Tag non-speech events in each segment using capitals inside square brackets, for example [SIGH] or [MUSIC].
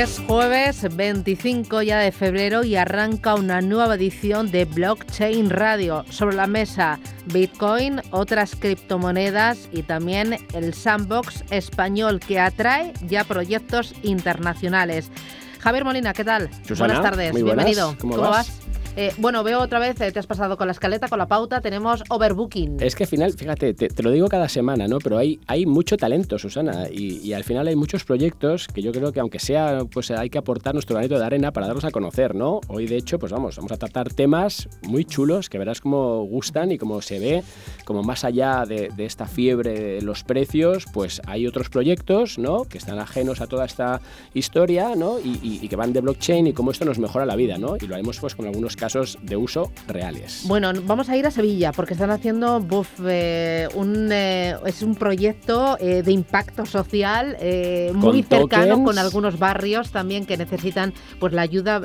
Es jueves 25 ya de febrero y arranca una nueva edición de Blockchain Radio. Sobre la mesa, Bitcoin, otras criptomonedas y también el sandbox español que atrae ya proyectos internacionales. Javier Molina, ¿qué tal? buenas tardes, bienvenido. ¿Cómo, vas? Eh, bueno, veo otra vez, eh, te has pasado con la escaleta, con la pauta, tenemos overbooking. Es que al final, fíjate, te, lo digo cada semana, ¿no? Pero hay, hay mucho talento, Susana, y, al final hay muchos proyectos que yo creo que aunque sea, pues hay que aportar nuestro granito de arena para darlos a conocer, ¿no? Hoy, de hecho, pues vamos, vamos a tratar temas muy chulos que verás cómo gustan y cómo se ve, como más allá de, esta fiebre de los precios, pues hay otros proyectos, ¿no? Que están ajenos a toda esta historia, ¿no? Y, y que van de blockchain y cómo esto nos mejora la vida, ¿no? Y lo haremos pues con algunos casos de uso reales. Bueno, vamos a ir a Sevilla porque están haciendo eh, un, eh, es un proyecto eh, de impacto social muy cercano con algunos barrios también que necesitan pues la ayuda,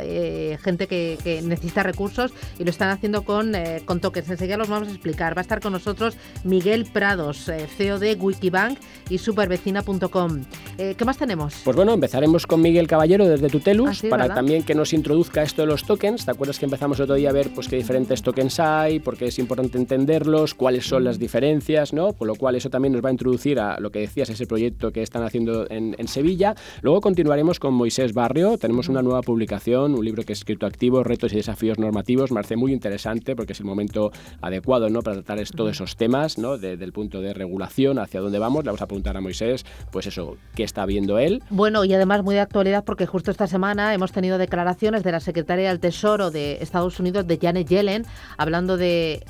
gente que, necesita recursos y lo están haciendo con, con tokens. Enseguida los vamos a explicar. Va a estar con nosotros Miguel Prados, CEO de Wikibank y supervecina.com. ¿Qué más tenemos? Pues bueno, empezaremos con Miguel Caballero desde Tutelus ah, para también que nos introduzca esto de los tokens. ¿Te acuerdas que empezamos empezamos otro día a ver pues, qué diferentes tokens hay, por qué es importante entenderlos, cuáles son las diferencias, ¿no? Por lo cual eso también nos va a introducir a lo que decías, ese proyecto que están haciendo en, Sevilla. Luego continuaremos con Moisés Barrio, tenemos una nueva publicación, un libro que es escrito activo, retos y desafíos normativos, me parece muy interesante porque es el momento adecuado ¿no? para tratar todos esos temas, ¿no? desde el punto de regulación, hacia dónde vamos. Le vamos a preguntar a Moisés, pues eso, ¿qué está viendo él? Bueno, y además muy de actualidad porque justo esta semana hemos tenido declaraciones de la secretaria del Tesoro de Estados Unidos de Janet Yellen hablando de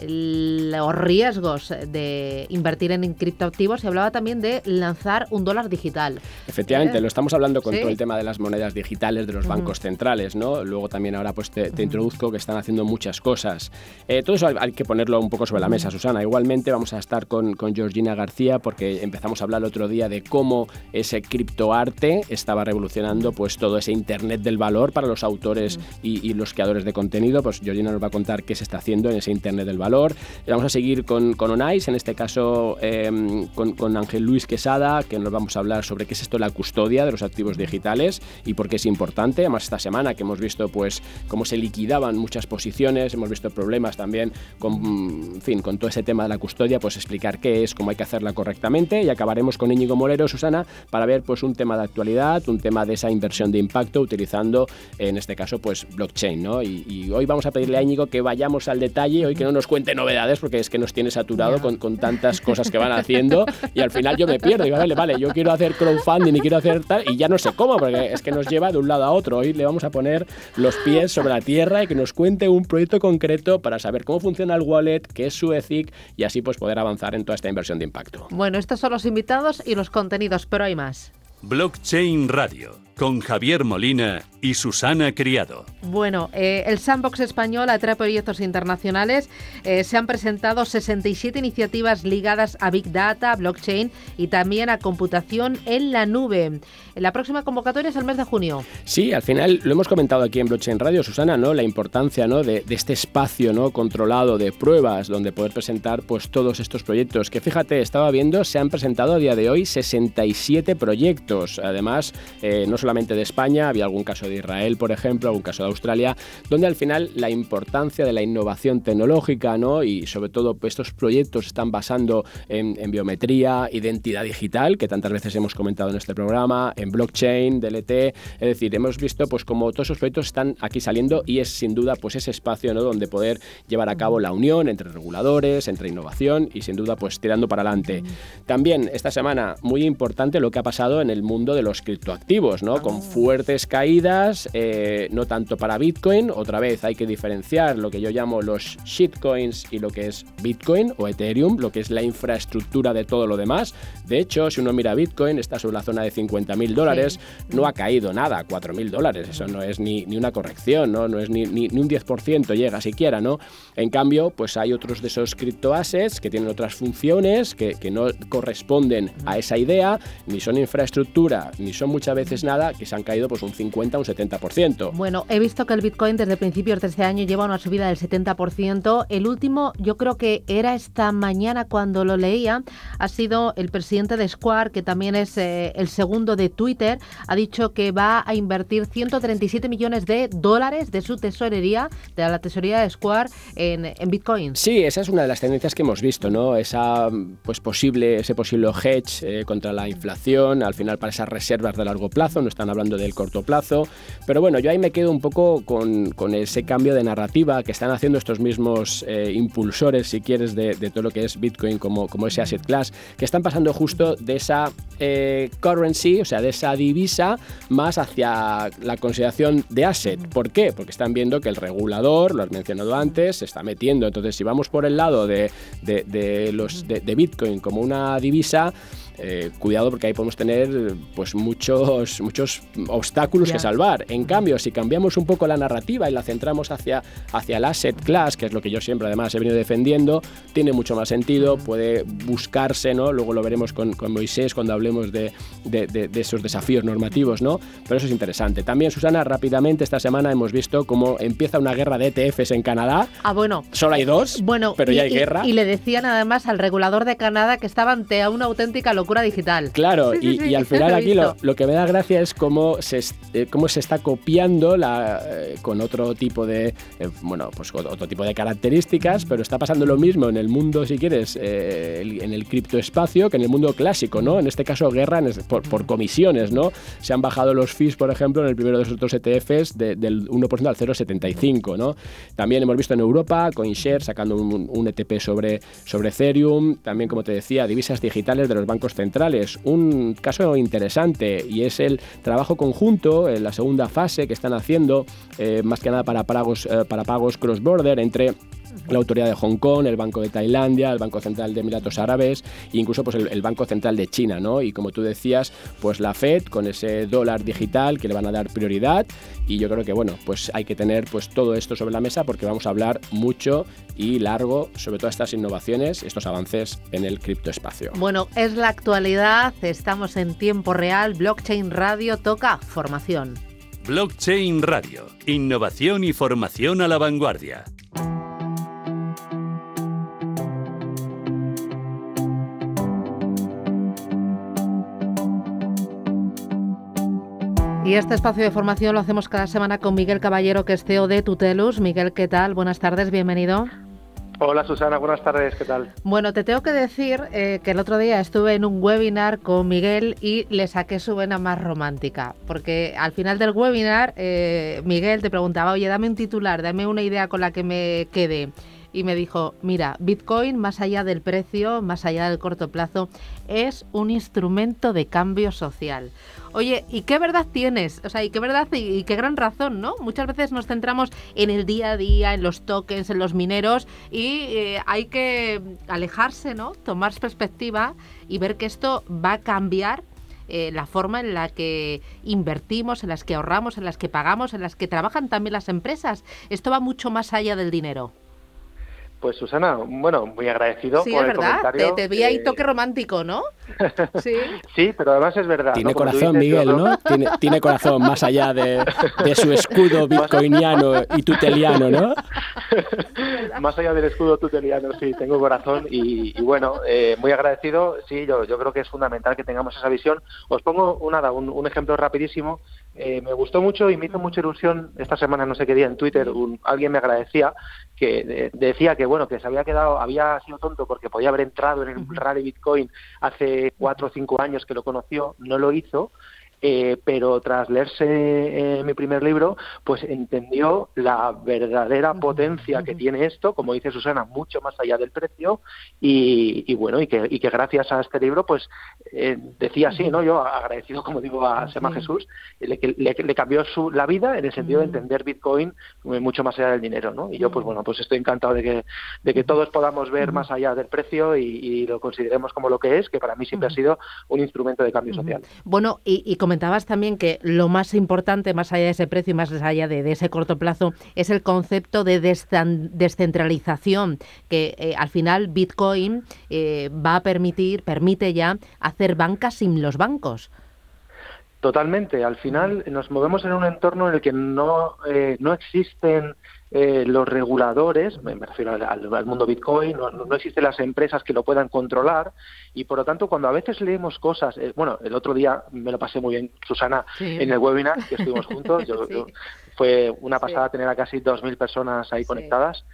los riesgos de invertir en criptoactivos y hablaba también de lanzar un dólar digital. Efectivamente, ¿Eh? lo estamos hablando con todo el tema de las monedas digitales de los bancos centrales, ¿no? Luego también ahora pues te, introduzco que están haciendo muchas cosas. Eh, todo eso hay que ponerlo un poco sobre la mesa, Susana. Igualmente vamos a estar con, con Georgina García porque empezamos a hablar el otro día de cómo ese criptoarte estaba revolucionando pues todo ese internet del valor para los autores y, y los creadores de contenido pues Georgina nos va a contar qué se está haciendo en ese Internet del Valor. Vamos a seguir con, con Onais, en este caso em, con, Ángel Luis Quesada, que nos vamos a hablar sobre qué es esto la custodia de los activos digitales y por qué es importante. Además, esta semana que hemos visto pues cómo se liquidaban muchas posiciones, hemos visto problemas también con, fin, con todo ese tema de la custodia, pues explicar qué es, cómo hay que hacerla correctamente y acabaremos con Íñigo Molero, Susana, para ver pues un tema de actualidad, un tema de esa inversión de impacto utilizando, en este caso, pues blockchain, ¿no? Y, y hoy vamos a pedirle a Íñigo que vayamos al detalle, hoy que no nos cuente novedades, porque es que nos tiene saturado con, con tantas cosas que van haciendo y al final yo me pierdo. Digo, vale, vale, yo quiero hacer crowdfunding y quiero hacer tal, y ya no sé cómo, porque es que nos lleva de un lado a otro. Hoy le vamos a poner los pies sobre la tierra y que nos cuente un proyecto concreto para saber cómo funciona el wallet, qué es su ETHIC y así pues poder avanzar en toda esta inversión de impacto. Bueno, estos son los invitados y los contenidos, pero hay más. Blockchain Radio con Javier Molina y Susana Criado. Bueno, eh, el Sandbox español atrae proyectos internacionales. Eh, se han presentado 67 iniciativas ligadas a Big Data, blockchain y también a computación en la nube. La próxima convocatoria es el mes de junio. Sí, al final lo hemos comentado aquí en Blockchain Radio, Susana, ¿no? La importancia ¿no? de, este espacio ¿no? controlado de pruebas donde poder presentar pues, todos estos proyectos. Que fíjate, estaba viendo, se han presentado a día de hoy 67 proyectos. Además, eh, no solamente de España, había algún caso de Israel, por ejemplo, algún caso de Australia, donde al final la importancia de la innovación tecnológica ¿no? y sobre todo pues, estos proyectos están basando en, biometría, identidad digital, que tantas veces hemos comentado en este programa, en blockchain, DLT, es decir, hemos visto pues como todos esos proyectos están aquí saliendo y es sin duda pues ese espacio ¿no? donde poder llevar a cabo la unión entre reguladores, entre innovación y sin duda pues tirando para adelante. También esta semana muy importante lo que ha pasado en el mundo de los criptoactivos, ¿no? ¿No? Con fuertes caídas, eh, no tanto para Bitcoin, otra vez hay que diferenciar lo que yo llamo los shitcoins y lo que es Bitcoin o Ethereum, lo que es la infraestructura de todo lo demás. De hecho, si uno mira Bitcoin, está sobre la zona de 50 mil dólares, no ha caído nada, 4 mil dólares, eso no es ni, ni una corrección, ¿no? No es ni, ni, un 10% llega siquiera, ¿no? En cambio, pues hay otros de esos criptoassets que tienen otras funciones que, que no corresponden a esa idea, ni son infraestructura, ni son muchas veces nada, que se han caído pues un 50, un 70%. Bueno, he visto que el Bitcoin desde principios de este año lleva una subida del 70%. El último, yo creo que era esta mañana cuando lo leía, ha sido el presidente de Square, que también es eh, el segundo de Twitter, ha dicho que va a invertir 137 millones de dólares de su tesorería, de la tesorería de Square, en, en Bitcoin. Sí, esa es una de las tendencias que hemos visto, ¿no? Esa, pues posible, ese posible hedge eh, contra la inflación, al final para esas reservas de largo plazo, están hablando del corto plazo. Pero bueno, yo ahí me quedo un poco con, con ese cambio de narrativa que están haciendo estos mismos eh, impulsores, si quieres, de, todo lo que es Bitcoin como, como ese asset class, que están pasando justo de esa eh, currency, o sea, de esa divisa, más hacia la consideración de asset. ¿Por qué? Porque están viendo que el regulador, lo has mencionado antes, se está metiendo. Entonces, si vamos por el lado de, de, los, de Bitcoin como una divisa, eh, cuidado porque ahí podemos tener pues muchos, muchos obstáculos que salvar. En cambio, si cambiamos un poco la narrativa y la centramos hacia, hacia el asset class, que es lo que yo siempre además he venido defendiendo, tiene mucho más sentido, puede buscarse, ¿no? Luego lo veremos con, con Moisés cuando hablemos de, de, de, de, esos desafíos normativos, ¿no? Pero eso es interesante. También, Susana, rápidamente esta semana hemos visto cómo empieza una guerra de ETFs en Canadá. Ah, bueno. Solo hay dos, bueno, pero y, ya hay y, guerra. Y le decían además al regulador de Canadá que estaba ante una auténtica locura digital. Claro, sí, sí, y, sí, y, al final lo aquí lo, lo, que me da gracia es cómo se, eh, cómo se está copiando la, eh, con otro tipo de, eh, bueno, pues otro tipo de características, pero está pasando lo mismo en el mundo, si quieres, eh, en el criptoespacio que en el mundo clásico, ¿no? En este caso, guerra en, por, por, comisiones, ¿no? Se han bajado los fees, por ejemplo, en el primero de los otros ETFs de, del 1% al 0,75, ¿no? También hemos visto en Europa, CoinShare sacando un, un ETP sobre, sobre Ethereum, también, como te decía, divisas digitales de los bancos centrales. Un caso interesante y es el trabajo conjunto en la segunda fase que están haciendo, eh, más que nada para pagos, eh, para pagos cross-border entre la autoridad de Hong Kong, el Banco de Tailandia, el Banco Central de Emiratos Árabes e incluso pues, el, el, Banco Central de China, ¿no? Y como tú decías, pues la Fed con ese dólar digital que le van a dar prioridad y yo creo que bueno, pues hay que tener pues todo esto sobre la mesa porque vamos a hablar mucho y largo sobre todas estas innovaciones, estos avances en el criptoespacio. Bueno, es la actualidad, estamos en tiempo real, Blockchain Radio toca formación. Blockchain Radio, innovación y formación a la vanguardia. Y este espacio de formación lo hacemos cada semana con Miguel Caballero, que es CEO de Tutelus. Miguel, ¿qué tal? Buenas tardes, bienvenido. Hola Susana, buenas tardes, ¿qué tal? Bueno, te tengo que decir eh, que el otro día estuve en un webinar con Miguel y le saqué su vena más romántica, porque al final del webinar eh, Miguel te preguntaba, oye, dame un titular, dame una idea con la que me quede. Y me dijo, mira, Bitcoin, más allá del precio, más allá del corto plazo, es un instrumento de cambio social. Oye, ¿y qué verdad tienes? O sea, ¿y qué verdad y, qué gran razón, ¿no? Muchas veces nos centramos en el día a día, en los tokens, en los mineros y eh, hay que alejarse, ¿no? Tomar perspectiva y ver que esto va a cambiar eh, la forma en la que invertimos, en las que ahorramos, en las que pagamos, en las que trabajan también las empresas. Esto va mucho más allá del dinero. Pues Susana, bueno, muy agradecido sí, por es el verdad. comentario. Te, te vi ahí toque romántico, ¿no? [LAUGHS] Sí. sí, pero además es verdad. Tiene ¿no? corazón, dices, Miguel, ¿no? [LAUGHS] Tiene, tiene, corazón más allá de, de, su escudo [LAUGHS] bitcoiniano y tuteliano, ¿no? más allá del escudo tuteliano, sí, tengo corazón y, y bueno, eh, muy agradecido. Sí, yo, yo creo que es fundamental que tengamos esa visión. Os pongo un, nada, un, un ejemplo rapidísimo. Eh, me gustó mucho y me hizo mucha ilusión esta semana, no sé qué día, en Twitter, un, alguien me agradecía que de, decía que bueno que se había quedado, había sido tonto porque podía haber entrado en el rally Bitcoin hace cuatro o cinco años que lo conoció, no lo hizo eh, pero tras leerse eh, mi primer libro, pues entendió la verdadera potencia que tiene esto, como dice Susana, mucho más allá del precio, y, bueno, y que, y que gracias a este libro, pues decía así, ¿no? Yo agradecido, como digo, a Sema Jesús, le, le, cambió su, la vida en el sentido de entender Bitcoin mucho más allá del dinero, ¿no? Y yo, pues bueno, pues estoy encantado de que, de que todos podamos ver más allá del precio y, lo consideremos como lo que es, que para mí siempre ha sido un instrumento de cambio social. Bueno, y, comentabas también que lo más importante, más allá de ese precio y más allá de, ese corto plazo, es el concepto de descentralización, que eh, al final Bitcoin eh, va a permitir, permite ya hacer bancas sin los bancos. Totalmente. Al final nos movemos en un entorno en el que no, eh, no existen eh, los reguladores, me, refiero al, mundo Bitcoin, no, existen las empresas que lo puedan controlar y por lo tanto cuando a veces leemos cosas, eh, bueno, el otro día me lo pasé muy bien, Susana, en el webinar que estuvimos juntos, yo, [LAUGHS] fue una pasada tener a casi 2.000 personas ahí conectadas.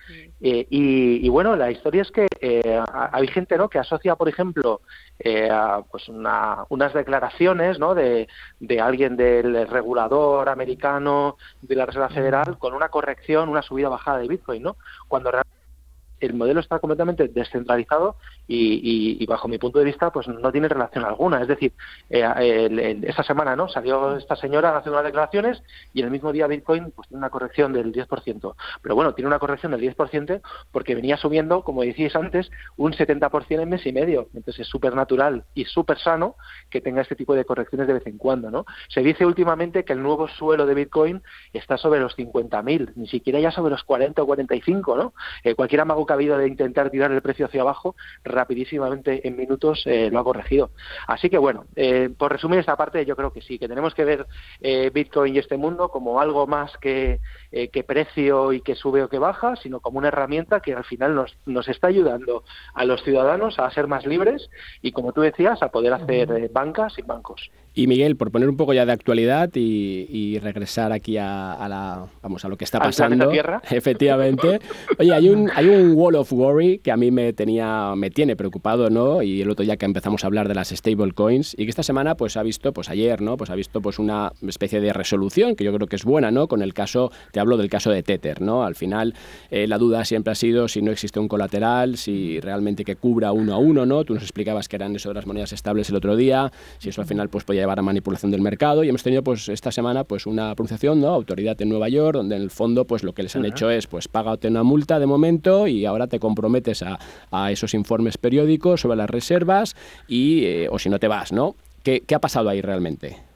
Eh, y, bueno, la historia es que eh, hay gente ¿no? que asocia, por ejemplo, eh, pues unas declaraciones ¿no? de, de alguien del regulador americano de la Reserva Federal con una corrección, una subida bajada de Bitcoin, ¿no? cuando realmente el modelo está completamente descentralizado y, bajo mi punto de vista pues no tiene relación alguna. Es decir, eh, esta semana no salió esta señora haciendo unas declaraciones y el mismo día Bitcoin pues tiene una corrección del 10%. Pero bueno, tiene una corrección del 10% porque venía subiendo, como decíais antes, un 70% en mes y medio. Entonces es súper natural y súper sano que tenga este tipo de correcciones de vez en cuando. ¿no? Se dice últimamente que el nuevo suelo de Bitcoin está sobre los 50.000, ni siquiera ya sobre los 40 o 45. ¿no? Eh, cualquier amago que ha habido de intentar tirar el precio hacia abajo rapidísimamente en minutos eh, lo ha corregido. Así que bueno, eh, por resumir esta parte, yo creo que sí, que tenemos que ver eh, Bitcoin y este mundo como algo más que, que precio y que sube o que baja, sino como una herramienta que al final nos, nos está ayudando a los ciudadanos a ser más libres y, como tú decías, a poder hacer bancas y bancos. Y Miguel, por poner un poco ya de actualidad y, regresar aquí a, la, vamos, a lo que está pasando. Tierra. [LAUGHS] Efectivamente. Oye, hay un, hay un wall of worry que a mí me tenía, me tiene preocupado, ¿no? Y el otro día que empezamos a hablar de las stable coins y que esta semana, pues ha visto, pues ayer, ¿no? Pues ha visto, pues una especie de resolución que yo creo que es buena, ¿no? Con el caso, te hablo del caso de Tether, ¿no? Al final, eh, la duda siempre ha sido si no existe un colateral, si realmente que cubra uno a uno, ¿no? Tú nos explicabas que eran eso de las monedas estables el otro día, si eso al final, pues podía llevar a manipulación del mercado y hemos tenido pues esta semana pues una pronunciación, ¿no? Autoridad en Nueva York, donde en el fondo pues lo que les han hecho es pues págate una multa de momento y ahora te comprometes a, a esos informes periódicos sobre las reservas y eh, o si no te vas, ¿no? ¿Qué, ¿Qué ha pasado ahí realmente?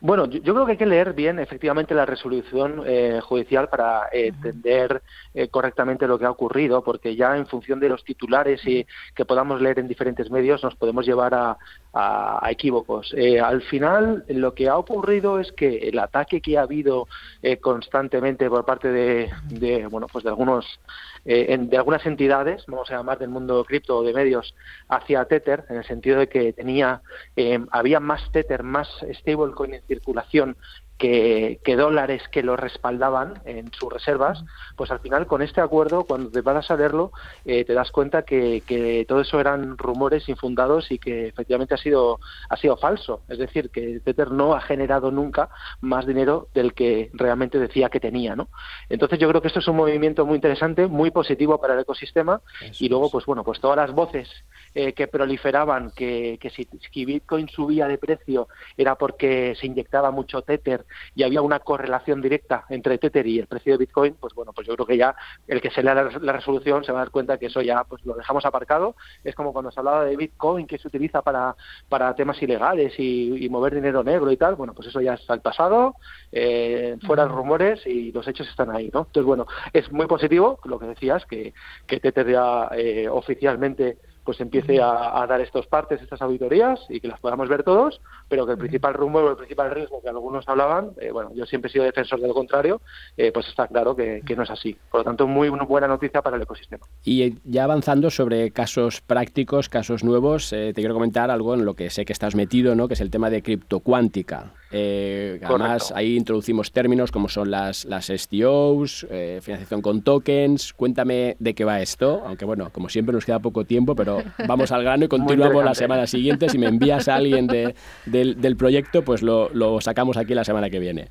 Bueno, yo, creo que hay que leer bien efectivamente la resolución eh, judicial para entender eh, correctamente lo que ha ocurrido, porque ya en función de los titulares y que podamos leer en diferentes medios nos podemos llevar a, equívocos. Eh, al final, lo que ha ocurrido es que el ataque que ha habido constantemente por parte de, de, bueno, pues de algunos de algunas entidades, vamos a llamar del mundo cripto o de medios, hacia Tether, en el sentido de que tenía había más Tether, más stablecoin circulación que, dólares que lo respaldaban en sus reservas, pues al final con este acuerdo, cuando te vas a leerlo, eh, te das cuenta que, que, todo eso eran rumores infundados y que efectivamente ha sido, ha sido falso. Es decir, que Tether no ha generado nunca más dinero del que realmente decía que tenía. ¿no? Entonces yo creo que esto es un movimiento muy interesante, muy positivo para el ecosistema y luego, pues bueno, pues todas las voces eh, que proliferaban que, que si, si Bitcoin subía de precio era porque se inyectaba mucho Tether y había una correlación directa entre Tether y el precio de Bitcoin, pues bueno, pues yo creo que ya el que se lea la, resolución se va a dar cuenta que eso ya pues lo dejamos aparcado. Es como cuando se hablaba de Bitcoin que se utiliza para, para temas ilegales y, mover dinero negro y tal, bueno, pues eso ya está al pasado, eh, fuera rumores y los hechos están ahí, ¿no? Entonces, bueno, es muy positivo lo que decías, que, que Tether ya eh, oficialmente pues empiece a, dar estos partes, estas auditorías y que las podamos ver todos, pero que el principal rumbo o el principal riesgo que algunos hablaban, eh, bueno, yo siempre he sido defensor de lo contrario, eh, pues está claro que, no es así. Por lo tanto, muy buena noticia para el ecosistema. Y ya avanzando sobre casos prácticos, casos nuevos, eh, te quiero comentar algo en lo que sé que estás metido, ¿no? que es el tema de criptocuántica. Eh, además, ahí introducimos términos como son las, las STOs, financiación con tokens. Cuéntame de qué va esto, aunque bueno, como siempre nos queda poco tiempo, pero pero vamos al grano y continuamos la semana siguiente. Si me envías a alguien del, proyecto, pues lo, lo sacamos aquí la semana que viene.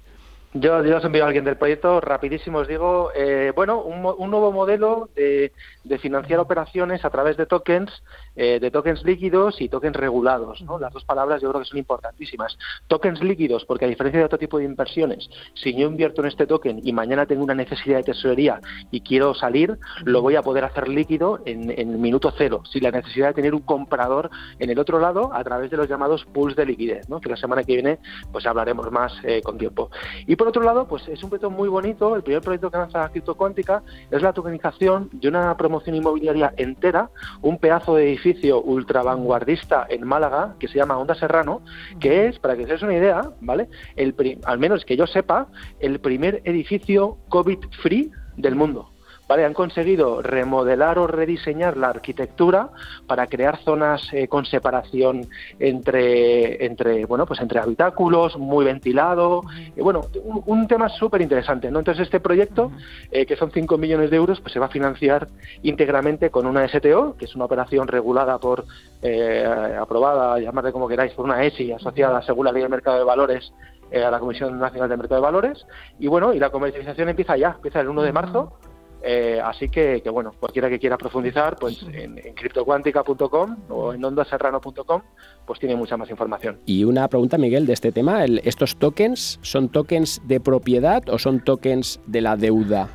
Yo, yo os envío a alguien del proyecto, rapidísimo os digo, eh, bueno, un, nuevo modelo de, financiar operaciones a través de tokens, eh, de tokens líquidos y tokens regulados, ¿no? Las dos palabras yo creo que son importantísimas. Tokens líquidos, porque a diferencia de otro tipo de inversiones, si yo invierto en este token y mañana tengo una necesidad de tesorería y quiero salir, lo voy a poder hacer líquido en, en minuto cero, sin la necesidad de tener un comprador en el otro lado a través de los llamados pools de liquidez, ¿no? Que la semana que viene pues hablaremos más eh, con tiempo. Y por otro lado, pues es un proyecto muy bonito. El primer proyecto que lanza Cripto Cuántica es la tokenización de una promoción inmobiliaria entera, un pedazo de edificio ultra vanguardista en Málaga que se llama Onda Serrano, que es, para que os una idea, ¿vale? El, al menos que yo sepa, el primer edificio COVID-free del mundo. ¿Vale? Han conseguido remodelar o rediseñar la arquitectura para crear zonas eh, con separación entre, entre, bueno, pues entre habitáculos, muy ventilado. y bueno, un, tema súper interesante, ¿no? Entonces este proyecto, eh, que son 5 millones de euros, pues se va a financiar íntegramente con una STO, que es una operación regulada por, eh, aprobada, llamarle como queráis, por una ESI asociada según la Ley del Mercado de Valores a la Comisión Nacional del Mercado de Valores. Y bueno, y la comercialización empieza ya, empieza el 1 de marzo eh, así que, bueno, cualquiera que quiera profundizar, pues en, en criptocuántica.com o en ondaserrano.com, pues tiene mucha más información. Y una pregunta, Miguel, de este tema. ¿Estos tokens son tokens de propiedad o son tokens de la deuda?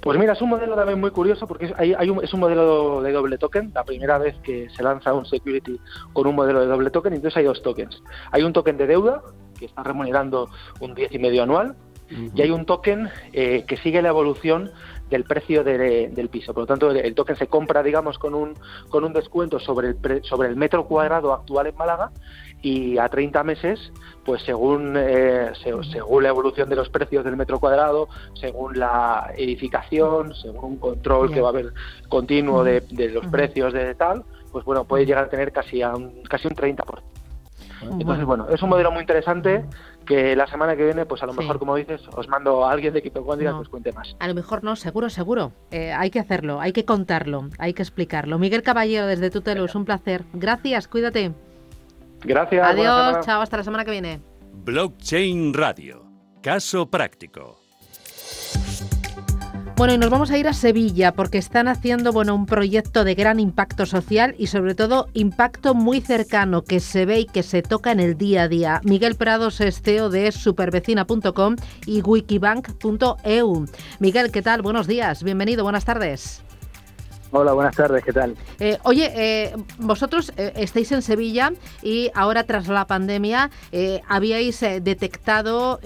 Pues mira, es un modelo también muy curioso porque hay, es un modelo de doble token, la primera vez que se lanza un security con un modelo de doble token, entonces hay dos tokens. Hay un token de deuda que está remunerando un 10,5 anual y hay un token eh, que sigue la evolución del precio del piso. Por lo tanto, el, token se compra, digamos, con un, con un descuento sobre el, sobre el metro cuadrado actual en Málaga y a 30 meses, pues según, eh, según la evolución de los precios del metro cuadrado, según la edificación, según un control que va a haber continuo de, los precios de tal, pues bueno, puede llegar a tener casi, a un, casi un 30%. Entonces, bueno, es un modelo muy interesante que la semana que viene, pues a lo mejor, como dices, os mando a alguien de Quito Cuántica que os cuente más. A lo mejor no, seguro, seguro. Eh, hay que hacerlo, hay que contarlo, hay que explicarlo. Miguel Caballero, desde Tutelo, es un placer. Gracias, cuídate. Gracias. Adiós, chao, hasta la semana que viene. Blockchain Radio. Caso práctico. Bueno, y nos vamos a ir a Sevilla porque están haciendo bueno, un proyecto de gran impacto social y sobre todo impacto muy cercano que se ve y que se toca en el día a día. Miguel Prados es CEO de supervecina.com y wikibank.eu. Miguel, ¿qué tal? Buenos días, bienvenido, buenas tardes. Hola, buenas tardes, ¿qué tal? Eh, oye, eh, vosotros eh, estáis en Sevilla y ahora tras la pandemia habíais detectado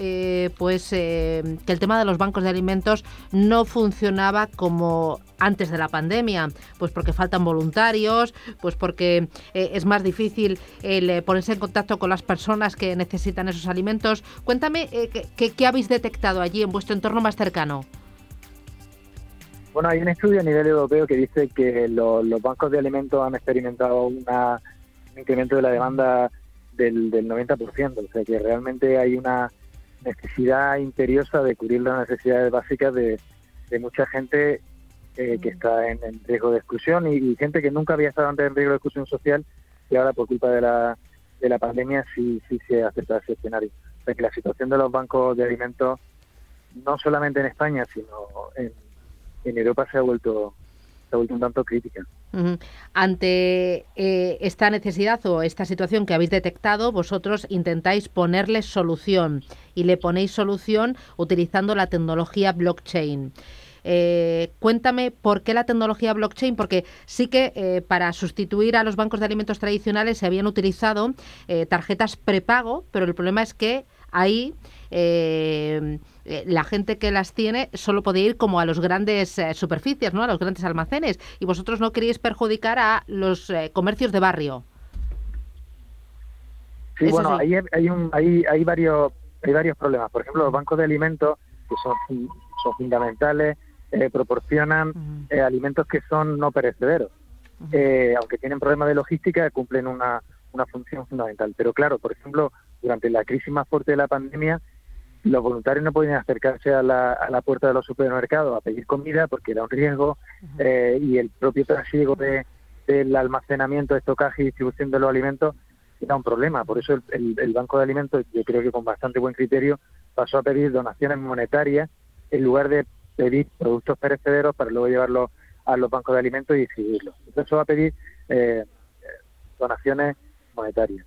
pues que el tema de los bancos de alimentos no funcionaba como antes de la pandemia, pues porque faltan voluntarios, pues porque es más difícil el ponerse en contacto con las personas que necesitan esos alimentos. Cuéntame qué habéis detectado allí en vuestro entorno más cercano. Bueno, hay un estudio a nivel europeo que dice que los bancos de alimentos han experimentado un incremento de la demanda del, 90%, o sea que realmente hay una necesidad imperiosa de cubrir las necesidades básicas de, mucha gente eh, que está en, riesgo de exclusión y, gente que nunca había estado antes en riesgo de exclusión social y ahora por culpa de la, de la pandemia sí, sí se acepta ese escenario. O sea que la situación de los bancos de alimentos, no solamente en España, sino en en Europa se ha vuelto se ha vuelto un tanto crítica. Ante eh, esta necesidad o esta situación que habéis detectado, vosotros intentáis ponerle solución y le ponéis solución utilizando la tecnología blockchain. Eh, cuéntame por qué la tecnología blockchain, porque sí que eh, para sustituir a los bancos de alimentos tradicionales se habían utilizado tarjetas prepago, pero el problema es que ahí eh, eh, la gente que las tiene solo puede ir como a los grandes eh, superficies, ¿no? a los grandes almacenes, y vosotros no queréis perjudicar a los comercios de barrio. Sí, bueno, hay, hay, hay, varios, hay varios problemas. Por ejemplo, los bancos de alimentos, que son, son fundamentales, proporcionan alimentos que son no perecederos. aunque tienen problemas de logística, cumplen una, una función fundamental. Pero claro, por ejemplo, durante la crisis más fuerte de la pandemia, los voluntarios no podían acercarse a la, a la puerta de los supermercados a pedir comida porque era un riesgo eh, y el propio trasiego de, del almacenamiento, estocaje y distribución de los alimentos era un problema. Por eso el, Banco de Alimentos, yo creo que con bastante buen criterio, pasó a pedir donaciones monetarias en lugar de pedir productos perecederos para luego llevarlos a los bancos de alimentos y distribuirlos. Entonces va a pedir eh, donaciones monetarias.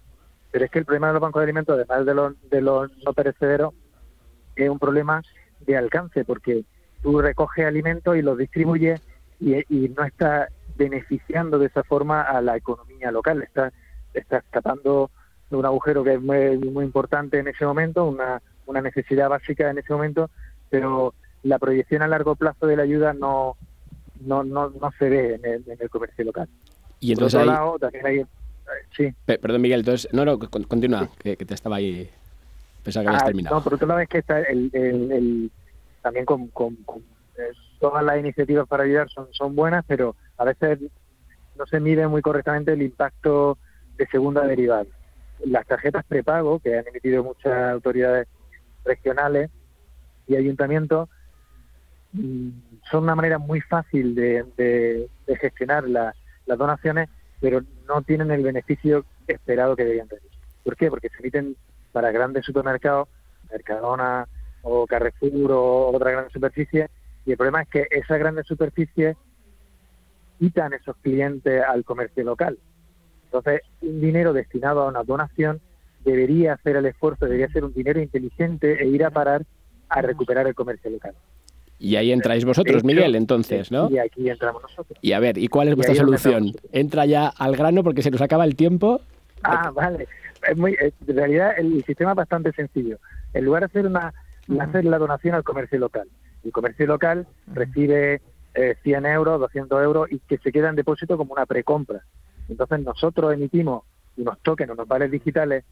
Pero es que el problema de los bancos de alimentos, además de los, de los no perecederos, es un problema de alcance, porque tú recoges alimentos y los distribuyes y, y no estás beneficiando de esa forma a la economía local, estás, estás tapando un agujero que es muy, muy importante en ese momento, una, una necesidad básica en ese momento, pero la proyección a largo plazo de la ayuda no, no, no, no se ve en el, comercio local. Y entonces hay... Sí. Perdón, Miguel, entonces, no, no, continúa, que, te estaba ahí, pensaba que habías ah, terminado. No, por otro lado es que está el, el, también con, con, eh, todas las iniciativas para ayudar son, son buenas, pero a veces no se mide muy correctamente el impacto de segunda derivada. Las tarjetas prepago que han emitido muchas autoridades regionales y ayuntamientos mm, son una manera muy fácil de, de, gestionar las donaciones, pero no tienen el beneficio esperado que deberían tener. ¿Por qué? Porque se emiten para grandes supermercados, Mercadona o Carrefour o otra gran superficie, y el problema es que esas grandes superficies quitan esos clientes al comercio local. Entonces, un dinero destinado a una donación debería hacer el esfuerzo, debería ser un dinero inteligente e ir a parar a recuperar el comercio local. Y ahí entráis vosotros, Miguel, entonces, ¿no? Y aquí entramos nosotros. Y a ver, ¿y cuál es vuestra solución? Entra ya al grano porque se nos acaba el tiempo. Ah, vale. Es muy, eh, en realidad el sistema es bastante sencillo. En lugar de hacer una hacer la donación al comercio local, el comercio local recibe eh, 100 euros, 200 euros y que se queda en depósito como una precompra. Entonces nosotros emitimos unos tokens, unos vales digitales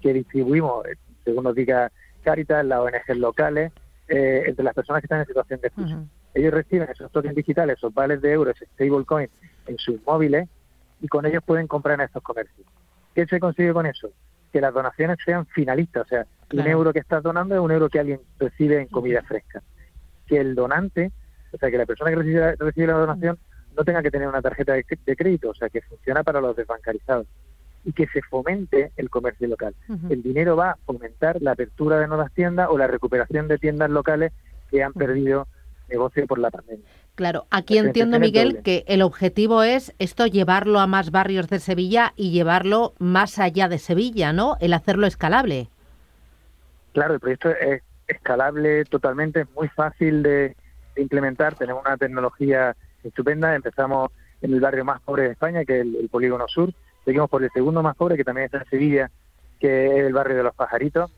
que distribuimos, eh, según nos diga Caritas, las ONG locales, eh, entre las personas que están en situación de exclusión. Ellos reciben esos tokens digitales, esos vales de euros, stablecoins, en sus móviles y con ellos pueden comprar en estos comercios. ¿Qué se consigue con eso? Que las donaciones sean finalistas, o sea, un euro que estás donando es un euro que alguien recibe en comida fresca. Que el donante, o sea, que la persona que recibe, recibe la donación no tenga que tener una tarjeta de, crédito, o sea, que funciona para los desbancarizados y que se fomente el comercio local. El dinero va a fomentar la apertura de nuevas tiendas o la recuperación de tiendas locales que han perdido negocio por la pandemia. Claro, aquí entiendo, Miguel, que el objetivo es esto llevarlo a más barrios de Sevilla y llevarlo más allá de Sevilla, ¿no? El hacerlo escalable. Claro, el proyecto es escalable totalmente, es muy fácil de implementar, tenemos una tecnología estupenda. Empezamos en el barrio más pobre de España, que es el, Polígono Sur. Seguimos por el segundo más pobre, que también está en Sevilla, que es el barrio de los Pajaritos.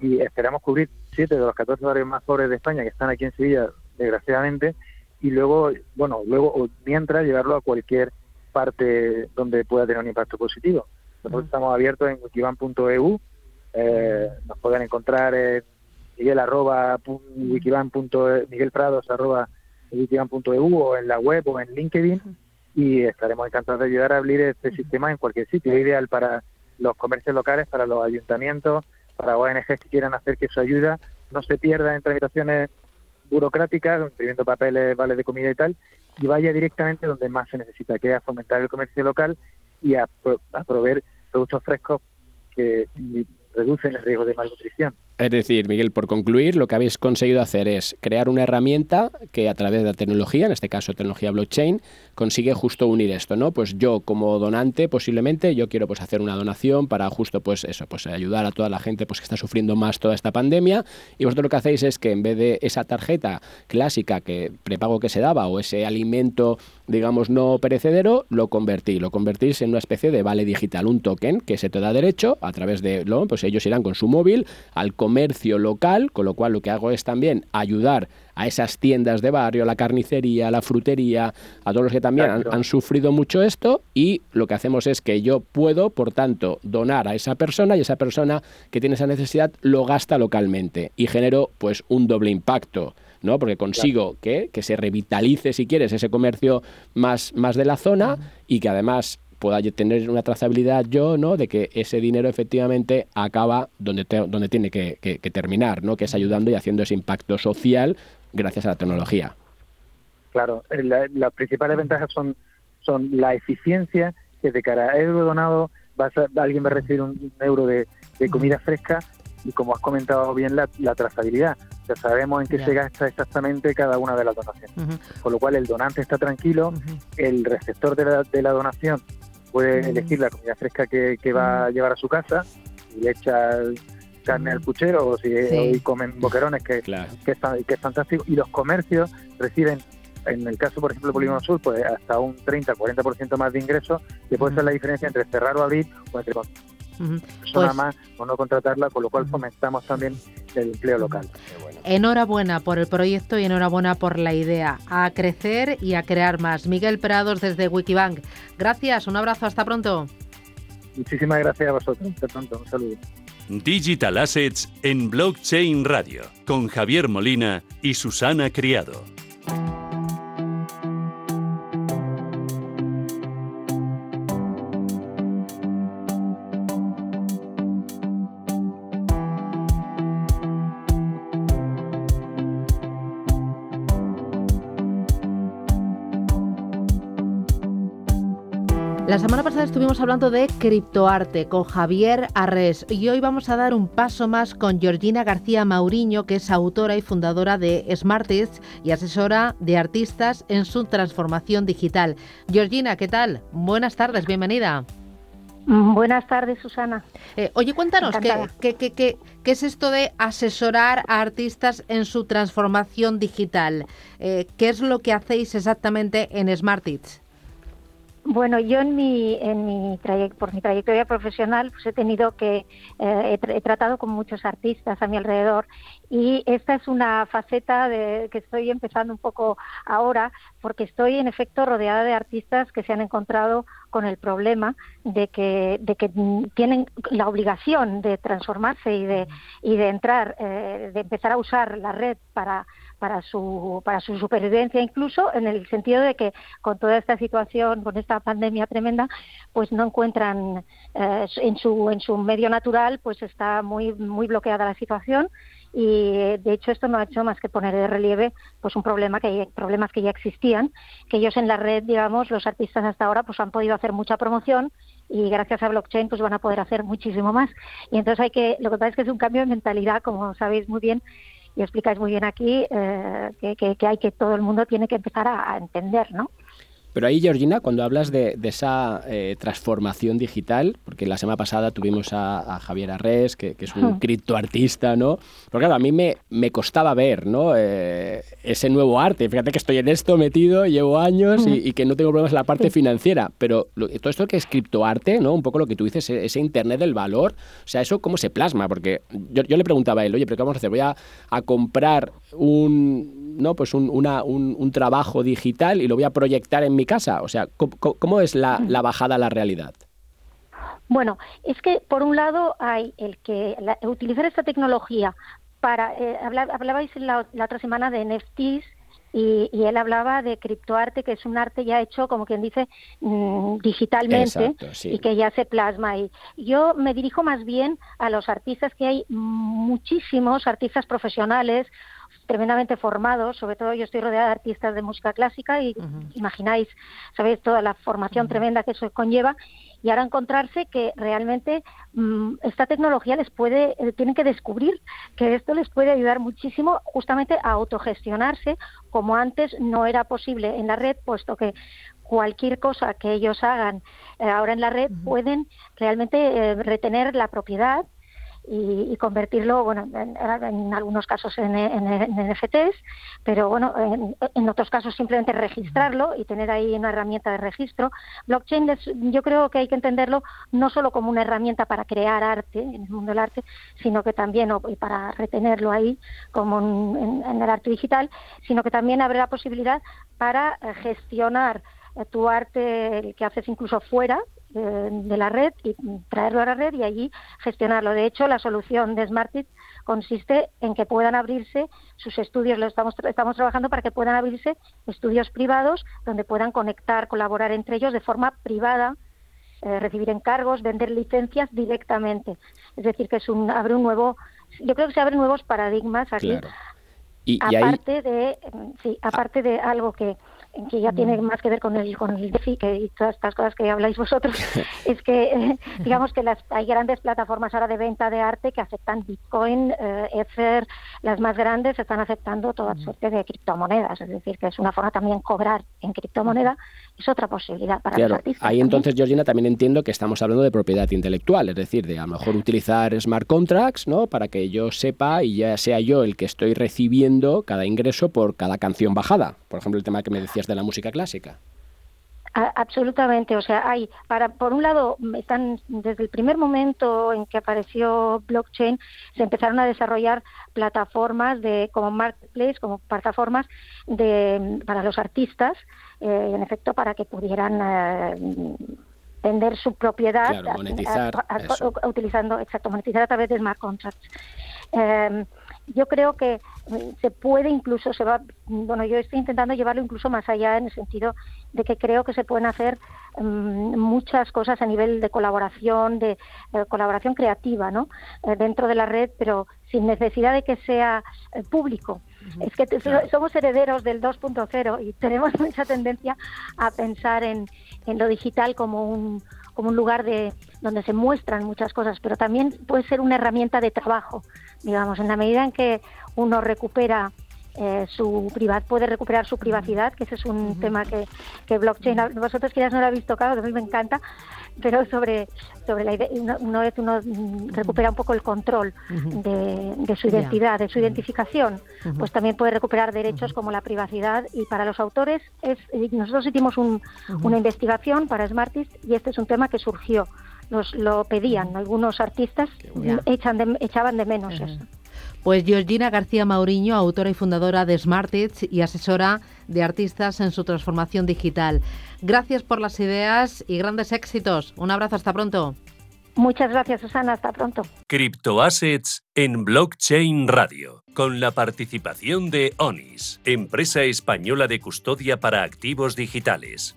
Y esperamos cubrir siete de los 14 barrios más pobres de España que están aquí en Sevilla, desgraciadamente. Y luego, bueno, luego, mientras, llevarlo a cualquier parte donde pueda tener un impacto positivo. Nosotros estamos abiertos en wikivan.eu. Eh, nos pueden encontrar en miguel arroba wikivan miguel prados arroba wikivan.eu o en la web o en LinkedIn y estaremos encantados de ayudar a abrir este sistema en cualquier sitio. Es ideal para los comercios locales, para los ayuntamientos, para ONGs que quieran hacer que su ayuda no se pierda en tramitaciones burocráticas, imprimiendo papeles, vales de comida y tal, y vaya directamente donde más se necesita, que es a fomentar el comercio local y a, a proveer productos frescos que reducen el riesgo de malnutrición. Es decir, Miguel, por concluir, lo que habéis conseguido hacer es crear una herramienta que a través de la tecnología, en este caso tecnología blockchain, consigue justo unir esto, ¿no? Pues yo como donante posiblemente yo quiero pues hacer una donación para justo pues eso, pues ayudar a toda la gente pues que está sufriendo más toda esta pandemia y vosotros lo que hacéis es que en vez de esa tarjeta clásica que prepago que se daba o ese alimento digamos no perecedero, lo convertí, lo convertís en una especie de vale digital, un token que se te da derecho a través de lo, pues ellos irán con su móvil al comercio local, con lo cual lo que hago es también ayudar a esas tiendas de barrio, a la carnicería, a la frutería, a todos los que también han, sufrido mucho esto y lo que hacemos es que yo puedo, por tanto, donar a esa persona y esa persona que tiene esa necesidad lo gasta localmente y genero pues un doble impacto. ¿No? Porque consigo que, que se revitalice, si quieres, ese comercio más, más de la zona y que además pueda tener una trazabilidad yo, ¿no? De que ese dinero efectivamente acaba donde, donde tiene que, terminar, ¿no? Que es ayudando y haciendo ese impacto social gracias a la tecnología. Claro, las principales ventajas son, son la eficiencia que de cada euro donado va alguien va a recibir un, euro de, comida fresca y como has comentado bien la, trazabilidad. Ya sabemos en qué se gasta exactamente cada una de las donaciones. Con lo cual el donante está tranquilo, el receptor de la, de la donación puede elegir la comida fresca que, va a llevar a su casa y le echa carne al puchero o si hoy comen boquerones que, que, es, que es fantástico. Y los comercios reciben en el caso, por ejemplo, del Polígono Sur, pues hasta un 30-40% más de ingresos, que puede ser la diferencia entre cerrar o abrir o entre pues, más o no contratarla, con lo cual fomentamos también el empleo local. Enhorabuena por el proyecto y enhorabuena por la idea. A crecer y a crear más. Miguel Prados desde Wikibank. Gracias, un abrazo, hasta pronto. Muchísimas gracias a vosotros. Hasta pronto, un saludo. Digital Assets en Blockchain Radio con Javier Molina y Susana Criado. La semana pasada estuvimos hablando de criptoarte con Javier Arres y hoy vamos a dar un paso más con Georgina García Mauriño, que es autora y fundadora de Smartist y asesora de artistas en su transformación digital. Georgina, ¿qué tal? Buenas tardes, bienvenida. Buenas tardes, Susana. Eh, oye, cuéntanos, ¿qué, qué, qué, es esto de asesorar a artistas en su transformación digital? Eh, ¿Qué es lo que hacéis exactamente en Smartist? Bueno, yo en mi, en mi por mi trayectoria profesional pues he tenido que, eh, he, tratado con muchos artistas a mi alrededor y esta es una faceta de, que estoy empezando un poco ahora porque estoy en efecto rodeada de artistas que se han encontrado con el problema de que, de que tienen la obligación de transformarse y de, y de entrar, eh, de empezar a usar la red para para su, para su supervivencia incluso, en el sentido de que con toda esta situación, con esta pandemia tremenda, pues no encuentran eh, en, su, en su medio natural, pues está muy, muy bloqueada la situación. Y de hecho esto no ha hecho más que poner de relieve pues un problema que problemas que ya existían que ellos en la red digamos los artistas hasta ahora pues han podido hacer mucha promoción y gracias a blockchain pues van a poder hacer muchísimo más. Y entonces hay que lo que pasa es que es un cambio de mentalidad como sabéis muy bien y explicáis muy bien aquí eh, que, que, hay que todo el mundo tiene que empezar a, a entender, ¿no? Pero ahí, Georgina, cuando hablas de, esa eh, transformación digital, porque la semana pasada tuvimos a, Javier Arres, que, es un criptoartista, ¿no? Porque claro, a mí me, me costaba ver, ¿no? Eh, ese nuevo arte. Fíjate que estoy en esto metido, llevo años y, que no tengo problemas en la parte financiera. Pero todo esto que es criptoarte, ¿no? Un poco lo que tú dices, e, ese Internet del valor, o sea, ¿eso cómo se plasma? Porque yo, le preguntaba a él, oye, ¿pero qué vamos a hacer? Voy a, a comprar un ¿no? pues un, una, un, trabajo digital y lo voy a proyectar en mi casa. O sea, ¿cómo, es la, bajada a la realidad? Bueno, es que por un lado hay el que utilizar esta tecnología para, eh, hablabais la, otra semana de NFTs y, él hablaba de criptoarte, que es un arte ya hecho, como quien dice, mm, digitalmente y que ya se plasma ahí. Yo me dirijo más bien a los artistas, que hay muchísimos artistas profesionales tremendamente formados, sobre todo yo estoy rodeada de artistas de música clásica y imagináis, sabéis, toda la formación tremenda que eso conlleva. Y ahora encontrarse que realmente mm, esta tecnología les puede, eh, tienen que descubrir que esto les puede ayudar muchísimo justamente a autogestionarse, como antes no era posible en la red, puesto que cualquier cosa que ellos hagan eh, ahora en la red pueden realmente eh, retener la propiedad y, convertirlo, bueno, en, algunos casos en, NFTs, pero bueno, en, otros casos simplemente registrarlo y tener ahí una herramienta de registro. Blockchain, yo creo que hay que entenderlo no solo como una herramienta para crear arte en el mundo del arte, sino que también, o, y para retenerlo ahí como en, el arte digital, sino que también abre la posibilidad para gestionar tu arte que haces incluso fuera de, la red y traerlo a la red y allí gestionarlo. De hecho, la solución de Smartit consiste en que puedan abrirse sus estudios, lo estamos, estamos trabajando para que puedan abrirse estudios privados donde puedan conectar, colaborar entre ellos de forma privada, eh, recibir encargos, vender licencias directamente. Es decir, que es un, abre un nuevo, yo creo que se abren nuevos paradigmas aquí. Y, aparte de, sí, aparte de algo que que ya tiene más que ver con el con el DeFi que, y todas estas cosas que habláis vosotros, [LAUGHS] es que digamos que las, hay grandes plataformas ahora de venta de arte que aceptan Bitcoin, eh, Ether, las más grandes están aceptando toda suerte de criptomonedas, es decir, que es una forma también cobrar en criptomoneda, es otra posibilidad para los artistas. Ahí entonces, Georgina, también entiendo que estamos hablando de propiedad intelectual, es decir, de a lo mejor utilizar smart contracts, ¿no? Para que yo sepa y ya sea yo el que estoy recibiendo cada ingreso por cada canción bajada. Por ejemplo, el tema que me de la música clásica. absolutamente, o sea, hay para por un lado están desde el primer momento en que apareció blockchain se empezaron a desarrollar plataformas de como marketplace, como plataformas de para los artistas, eh, en efecto para que pudieran eh, vender su propiedad utilizando exacto monetizar a través de smart contracts. Eh, yo creo que mm, se puede incluso, se va, bueno, yo estoy intentando llevarlo incluso más allá en el sentido de que creo que se pueden hacer mm, muchas cosas a nivel de colaboración, de eh, colaboración creativa, ¿no? Eh, dentro de la red, pero sin necesidad de que sea eh, público. Es que somos herederos del 2.0 y tenemos [LAUGHS] mucha tendencia a pensar en, en lo digital como un como un lugar de donde se muestran muchas cosas, pero también puede ser una herramienta de trabajo, digamos, en la medida en que uno recupera eh, su privat puede recuperar su privacidad, que ese es un tema que, que blockchain, vosotros quizás no lo habéis tocado, a mí me encanta, pero sobre, sobre la idea, una vez uno recupera un poco el control de, su identidad, de su identificación, pues también puede recuperar derechos como la privacidad y para los autores es, nosotros hicimos una investigación para Smartist y este es un tema que surgió, nos lo pedían algunos artistas, echan echaban de menos eso. Pues Georgina García Mauriño, autora y fundadora de Smartits y asesora de artistas en su transformación digital. Gracias por las ideas y grandes éxitos. Un abrazo, hasta pronto. Muchas gracias, Susana. Hasta pronto. Criptoassets en Blockchain Radio, con la participación de ONIS, empresa española de custodia para activos digitales.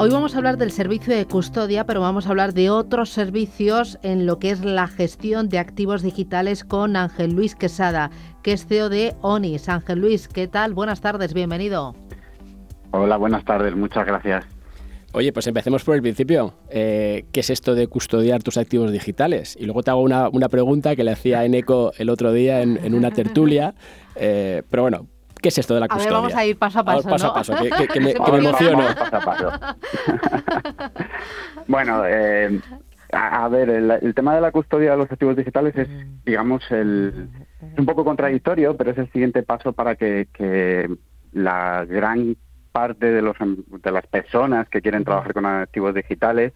Hoy vamos a hablar del servicio de custodia, pero vamos a hablar de otros servicios en lo que es la gestión de activos digitales con Ángel Luis Quesada, que es CEO de ONIS. Ángel Luis, ¿qué tal? Buenas tardes, bienvenido. Hola, buenas tardes, muchas gracias. Oye, pues empecemos por el principio. Eh, ¿Qué es esto de custodiar tus activos digitales? Y luego te hago una, pregunta que le hacía Eneco el otro día en, una tertulia. Eh, pero bueno, ¿Qué es esto de la custodia? vamos a ir paso a paso. paso a paso, que, me, [LAUGHS] emociono. [LAUGHS] bueno, eh, a, ver, el, tema de la custodia de los activos digitales es, digamos, el, un poco contradictorio, pero es el siguiente paso para que, la gran parte de, los, de las personas que quieren trabajar con activos digitales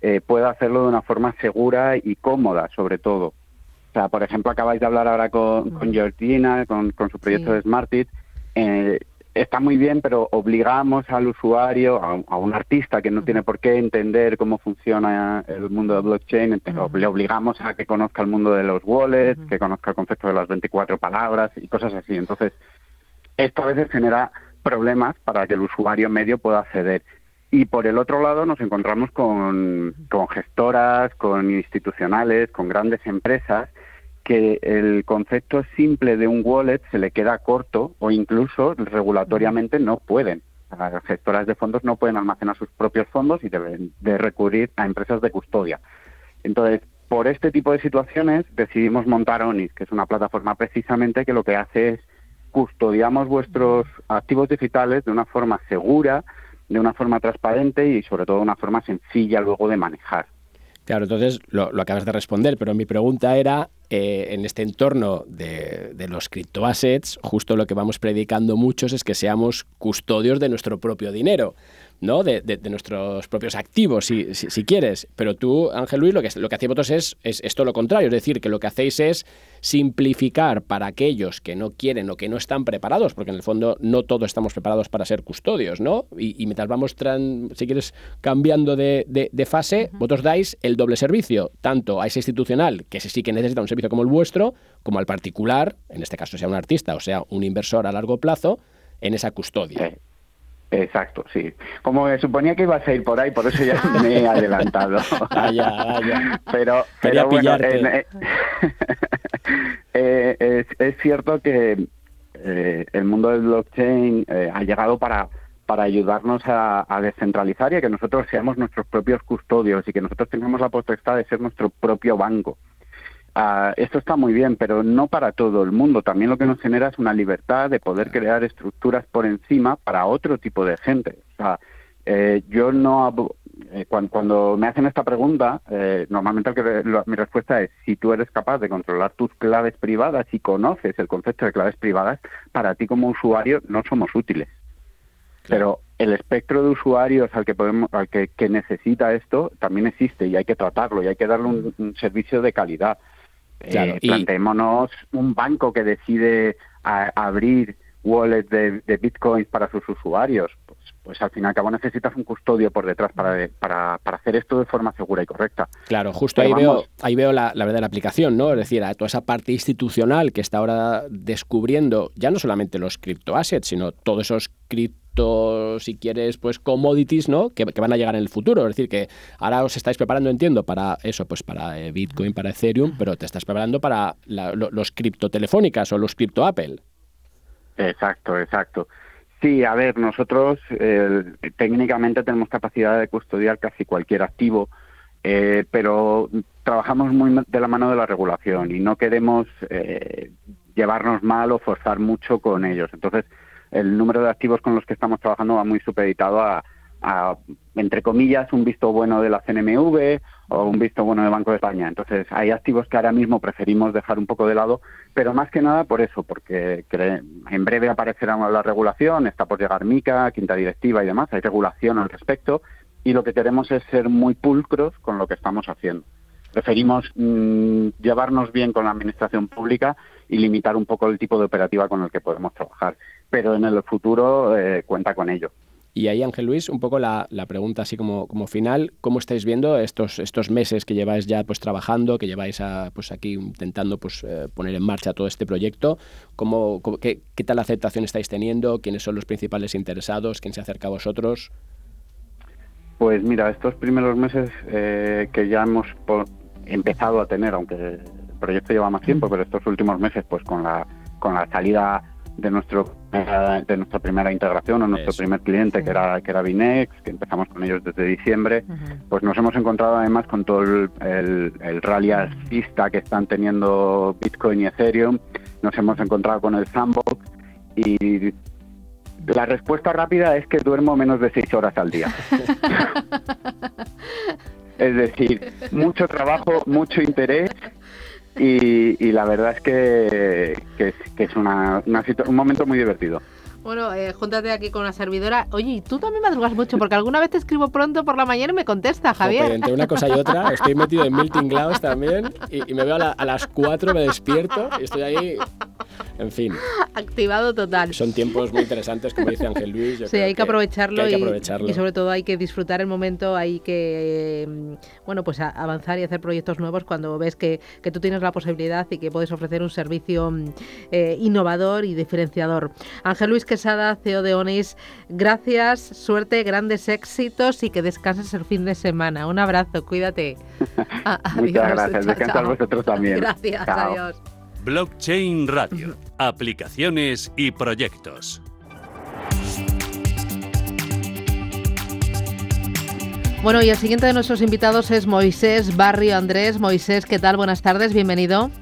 eh, pueda hacerlo de una forma segura y cómoda, sobre todo. O sea, por ejemplo, acabáis de hablar ahora con, con Georgina, con, su proyecto de Smartit, eh, está muy bien, pero obligamos al usuario, a, un artista que no tiene por qué entender cómo funciona el mundo de blockchain, le obligamos a que conozca el mundo de los wallets, que conozca el concepto de las 24 palabras y cosas así. Entonces, esto a veces genera problemas para que el usuario medio pueda acceder. Y por el otro lado nos encontramos con gestoras, con institucionales, con grandes empresas que el concepto simple de un wallet se le queda corto o incluso regulatoriamente no pueden. Las gestoras de fondos no pueden almacenar sus propios fondos y deben de recurrir a empresas de custodia. Entonces, por este tipo de situaciones decidimos montar ONIS, que es una plataforma precisamente que lo que hace es custodiamos vuestros activos digitales de una forma segura, de una forma transparente y sobre todo de una forma sencilla luego de manejar. Claro, entonces lo, acabas de responder, pero mi pregunta era, eh, en este entorno de, de los criptoassets, justo lo que vamos predicando muchos es que seamos custodios de nuestro propio dinero. ¿No? De, nuestros propios activos, si, si, quieres. Pero tú, Ángel Luis, lo que, lo que hacéis vosotros es, es, es, todo lo contrario. Es decir, que lo que hacéis es simplificar para aquellos que no quieren o que no están preparados, porque en el fondo no todos estamos preparados para ser custodios, ¿no? Y, mientras vamos, si quieres, cambiando de, de, fase, vosotros dais el doble servicio, tanto a ese institucional, que sí que necesita un servicio como el vuestro, como al particular, en este caso sea un artista o sea un inversor a largo plazo, en esa custodia. Exacto, sí. Como me suponía que ibas a ir por ahí, por eso ya [LAUGHS] me he adelantado. [LAUGHS] Vaya, vaya. Pero, pero bueno, eh, [LAUGHS] eh, es, cierto que eh, el mundo del blockchain eh, ha llegado para, para ayudarnos a, descentralizar y a que nosotros seamos nuestros propios custodios y que nosotros tengamos la potestad de ser nuestro propio banco. Ah, esto está muy bien, pero no para todo el mundo. También lo que nos genera es una libertad de poder crear estructuras por encima para otro tipo de gente. O sea, eh, yo no eh, cuando, me hacen esta pregunta, eh, normalmente mi respuesta es si tú eres capaz de controlar tus claves privadas y conoces el concepto de claves privadas, para ti como usuario no somos útiles. Pero el espectro de usuarios al que podemos, al que, necesita esto también existe y hay que tratarlo y hay que darle un, servicio de calidad. Claro, Planteémonos un banco que decide abrir wallets de, de bitcoins para sus usuarios pues al fin y al cabo necesitas un custodio por detrás para, para, para hacer esto de forma segura y correcta. Claro, justo ahí veo, ahí veo la, la verdadera aplicación, ¿no? Es decir, a toda esa parte institucional que está ahora descubriendo ya no solamente los criptoassets, sino todos esos si quieres, pues commodities, ¿no? Que, van a llegar en el futuro. Es decir, que ahora os estáis preparando, entiendo, para eso, pues para eh, Bitcoin, para Ethereum, pero te estás preparando para los criptotelefónicas o los cripto Apple. Exacto, exacto. Sí, a ver, nosotros eh, técnicamente tenemos capacidad de custodiar casi cualquier activo, eh, pero trabajamos muy de la mano de la regulación y no queremos eh, llevarnos mal o forzar mucho con ellos. Entonces, el número de activos con los que estamos trabajando va muy supeditado a, entre comillas, un visto bueno de la CNMV o un visto bueno de Banco de España. Entonces, hay activos que ahora mismo preferimos dejar un poco de lado, pero más que nada por eso, porque en breve aparecerá la regulación, está por llegar MICA, quinta directiva y demás, hay regulación al respecto, y lo que queremos es ser muy pulcros con lo que estamos haciendo. Preferimos mm, llevarnos bien con la administración pública y limitar un poco el tipo de operativa con el que podemos trabajar, pero en el futuro eh, cuenta con ello. Y ahí, Ángel Luis, un poco la, pregunta así como, como final, ¿cómo estáis viendo estos, estos meses que lleváis ya pues trabajando, que lleváis a, pues aquí intentando pues eh, poner en marcha todo este proyecto? ¿Cómo, qué, qué, tal aceptación estáis teniendo? ¿Quiénes son los principales interesados? ¿Quién se acerca a vosotros? Pues mira, estos primeros meses eh, que ya hemos empezado a tener, aunque proyecto lleva más tiempo, pero estos últimos meses pues con la, con la salida de nuestro de nuestra primera integración o nuestro primer cliente que era que era Binex que empezamos con ellos desde diciembre pues nos hemos encontrado además con todo el, el, rally alcista que están teniendo Bitcoin y Ethereum nos hemos encontrado con el sandbox y la respuesta rápida es que duermo menos de seis horas al día. [LAUGHS] Es decir mucho trabajo mucho interés y, la verdad es que, es una, un momento muy divertido. Bueno, eh, júntate aquí con una servidora. Oye, y tú también madrugas mucho, porque alguna vez te escribo pronto por la mañana y me contesta, Javier. entre una cosa y otra, estoy metido en Milting Clouds también y, me veo a, a, las 4, me despierto y estoy ahí en fin. [LAUGHS] Activado total. Son tiempos muy interesantes, como dice Ángel Luis. sí, hay que, aprovecharlo y, sobre todo hay que disfrutar el momento, hay que, eh, bueno, pues avanzar y hacer proyectos nuevos cuando ves que, tú tienes la posibilidad y que puedes ofrecer un servicio eh, innovador y diferenciador. Ángel Luis Quesada, CEO de Onis, gracias, suerte, grandes éxitos y que descanses el fin de semana. Un abrazo, cuídate. [LAUGHS] Muchas gracias, descansa vosotros también. [LAUGHS] Gracias, adiós. Blockchain Radio, aplicaciones y proyectos. Bueno, y el siguiente de nuestros invitados es Moisés Barrio Andrés. Moisés, ¿qué tal? Buenas tardes, bienvenido.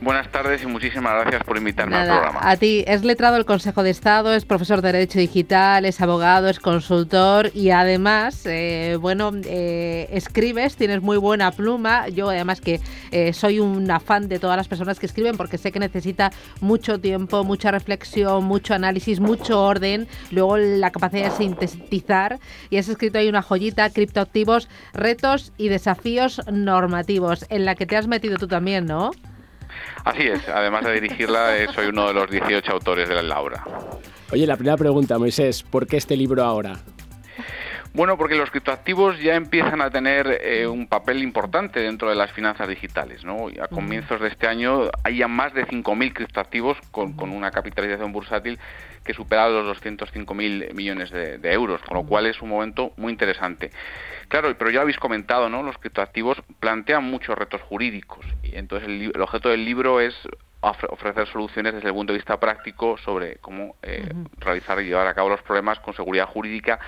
Buenas tardes y muchísimas gracias por invitarme al programa. A ti, es letrado del Consejo de Estado, es profesor de Derecho Digital, es abogado, es consultor y además, eh, bueno, eh, escribes, tienes muy buena pluma. Yo además que eh, soy un fan de todas las personas que escriben porque sé que necesita mucho tiempo, mucha reflexión, mucho análisis, mucho orden, luego la capacidad de sintetizar y has escrito ahí una joyita, criptoactivos, retos y desafíos normativos, en la que te has metido tú también, ¿no? Así es, además de dirigirla, eh, soy uno de los 18 autores de la Laura. Oye, la primera pregunta, Moisés, ¿por qué este libro ahora? Bueno, porque los criptoactivos ya empiezan a tener eh, un papel importante dentro de las finanzas digitales. ¿no? A comienzos de este año hay ya más de 5.000 criptoactivos con, con, una capitalización bursátil que supera los 205.000 millones de, euros, con lo cual es un momento muy interesante. Claro, pero ya habéis comentado, ¿no? Los criptoactivos plantean muchos retos jurídicos y entonces el, objeto del libro es ofrecer soluciones desde el punto de vista práctico sobre cómo eh, realizar y llevar a cabo los problemas con seguridad jurídica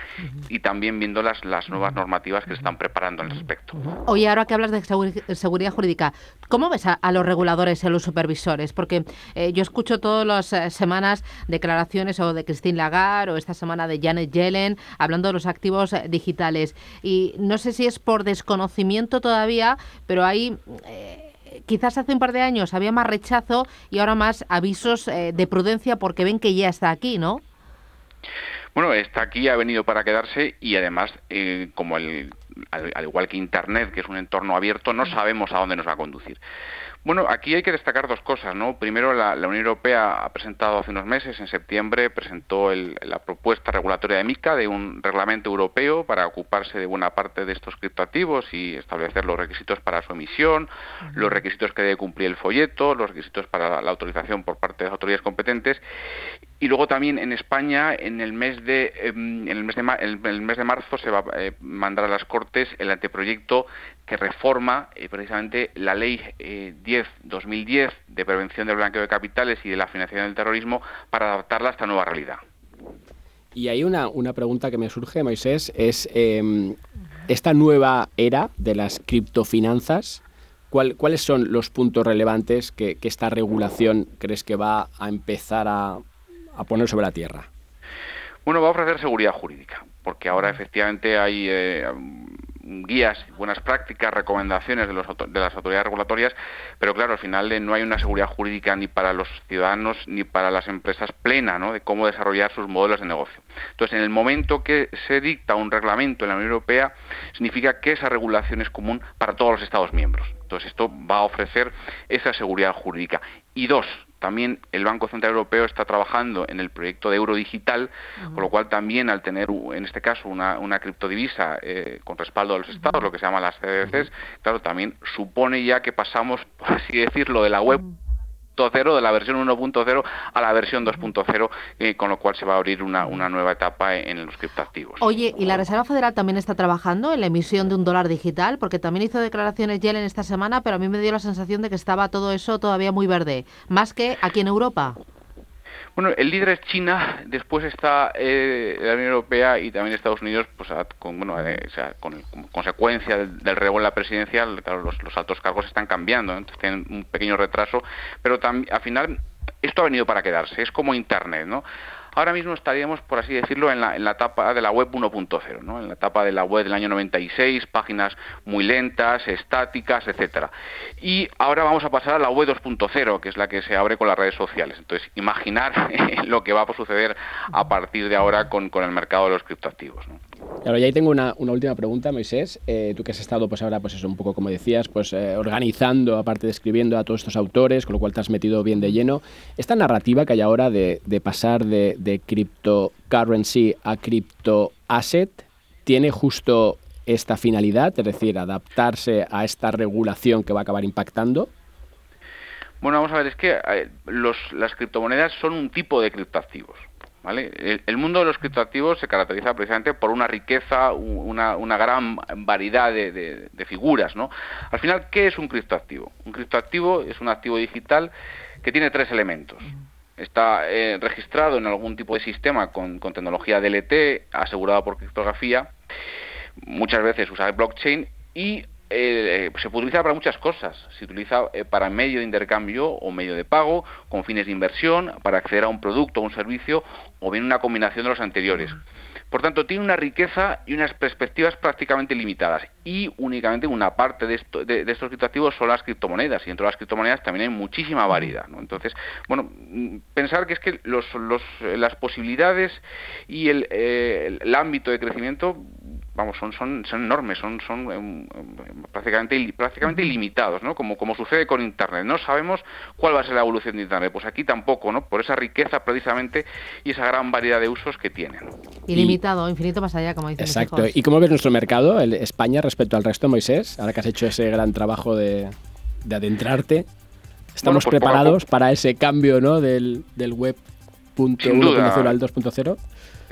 y también viendo las, las nuevas normativas que se están preparando al respecto. Oye, ahora que hablas de seguridad jurídica, ¿cómo ves a, los reguladores y a los supervisores? Porque eh, yo escucho todas las eh, semanas declaraciones o de Christine Lagarde o esta semana de Janet Yellen hablando de los activos digitales. Y no sé si es por desconocimiento todavía, pero hay quizás hace un par de años había más rechazo y ahora más avisos eh, de prudencia porque ven que ya está aquí, ¿no? Bueno, está aquí, ha venido para quedarse y además, eh, como el, al, igual que Internet, que es un entorno abierto, no sabemos a dónde nos va a conducir. Bueno, aquí hay que destacar dos cosas, ¿no? Primero, la, Unión Europea ha presentado hace unos meses, en septiembre, presentó la propuesta regulatoria de MICA de un reglamento europeo para ocuparse de buena parte de estos criptoactivos y establecer los requisitos para su emisión, los requisitos que debe cumplir el folleto, los requisitos para la autorización por parte de las autoridades competentes. Y luego también en España, en el mes de, em, en el mes de, el mes de marzo, se va a eh, mandar a las Cortes el anteproyecto que reforma eh, precisamente la Ley 10-2010 eh, de prevención del blanqueo de capitales y de la financiación del terrorismo para adaptarla a esta nueva realidad. Y hay una, una pregunta que me surge, Moisés, es em, esta nueva era de las criptofinanzas, ¿cuáles son los puntos relevantes que, esta regulación crees que va a empezar a, poner sobre la tierra? Bueno, va a ofrecer seguridad jurídica, porque ahora efectivamente hay eh, guías, buenas prácticas, recomendaciones de, los, de, las autoridades regulatorias, pero claro, al final eh, no hay una seguridad jurídica ni para los ciudadanos ni para las empresas plena de cómo desarrollar sus modelos de negocio. Entonces, en el momento que se dicta un reglamento en la Unión Europea, significa que esa regulación es común para todos los Estados miembros. Entonces, esto va a ofrecer esa seguridad jurídica. Y dos, también el Banco Central Europeo está trabajando en el proyecto de euro digital, con lo cual también al tener en este caso una, una criptodivisa eh, con respaldo de los estados, lo que se llama las CDCs, claro, también supone ya que pasamos, por así decirlo, de la web de la versión 1.0 a la versión 2.0, eh, con lo cual se va a abrir una, una nueva etapa en, los criptoactivos. Oye, ¿y la Reserva Federal también está trabajando en la emisión de un dólar digital? Porque también hizo declaraciones Yellen esta semana, pero a mí me dio la sensación de que estaba todo eso todavía muy verde, más que aquí en Europa. Bueno, el líder es China, después está eh, la Unión Europea y también Estados Unidos, pues con, bueno, eh, sea, con, consecuencia del, del en la presidencia, los, altos cargos están cambiando, entonces tienen un pequeño retraso, pero al final esto ha venido para quedarse, es como Internet, ¿no? Ahora mismo estaríamos, por así decirlo, en la, en la etapa de la web 1.0, ¿no? en la etapa de la web del año 96, páginas muy lentas, estáticas, etcétera. Y ahora vamos a pasar a la web 2.0, que es la que se abre con las redes sociales. Entonces, imaginar [LAUGHS] lo que va a suceder a partir de ahora con, con el mercado de los criptoactivos. ¿no? Claro, y ahí tengo una, última pregunta, Moisés. Eh, tú que has estado, pues ahora, pues eso, un poco como decías, pues eh, organizando, aparte de escribiendo a todos estos autores, con lo cual te has metido bien de lleno. Esta narrativa que hay ahora de, pasar de, de cryptocurrency a crypto asset, ¿tiene justo esta finalidad, es decir, adaptarse a esta regulación que va a acabar impactando? Bueno, vamos a ver, es que eh, las criptomonedas son un tipo de criptoactivos. El, mundo de los criptoactivos se caracteriza precisamente por una riqueza, una, gran variedad de, figuras. ¿no? Al final, ¿qué es un criptoactivo? Un criptoactivo es un activo digital que tiene tres elementos. Está eh, registrado en algún tipo de sistema con, tecnología DLT, asegurado por criptografía, muchas veces usa blockchain y eh, se puede utilizar para muchas cosas. Se utiliza eh, para medio de intercambio o medio de pago, con fines de inversión, para acceder a un producto o un servicio, o bien una combinación de los anteriores. Por tanto, tiene una riqueza y unas perspectivas prácticamente limitadas. Y únicamente una parte de, de, estos criptoactivos son las criptomonedas. Y dentro de las criptomonedas también hay muchísima variedad. Entonces, bueno, pensar que es que los, las posibilidades y el, eh, el ámbito de crecimiento vamos, son, son, son enormes, son, son em, em, prácticamente, prácticamente ilimitados, ¿no? Como, como sucede con Internet. No sabemos cuál va a ser la evolución de Internet. Pues aquí tampoco, ¿no? Por esa riqueza precisamente y esa gran variedad de usos que tienen. Ilimitado, infinito más allá, como dicen Exacto. ¿Y cómo ves nuestro mercado, el España, respecto al resto, Moisés? Ahora que has hecho ese gran trabajo de, de adentrarte. ¿Estamos pues preparados para ese cambio ¿no? del, del web 1.0 al 2.0?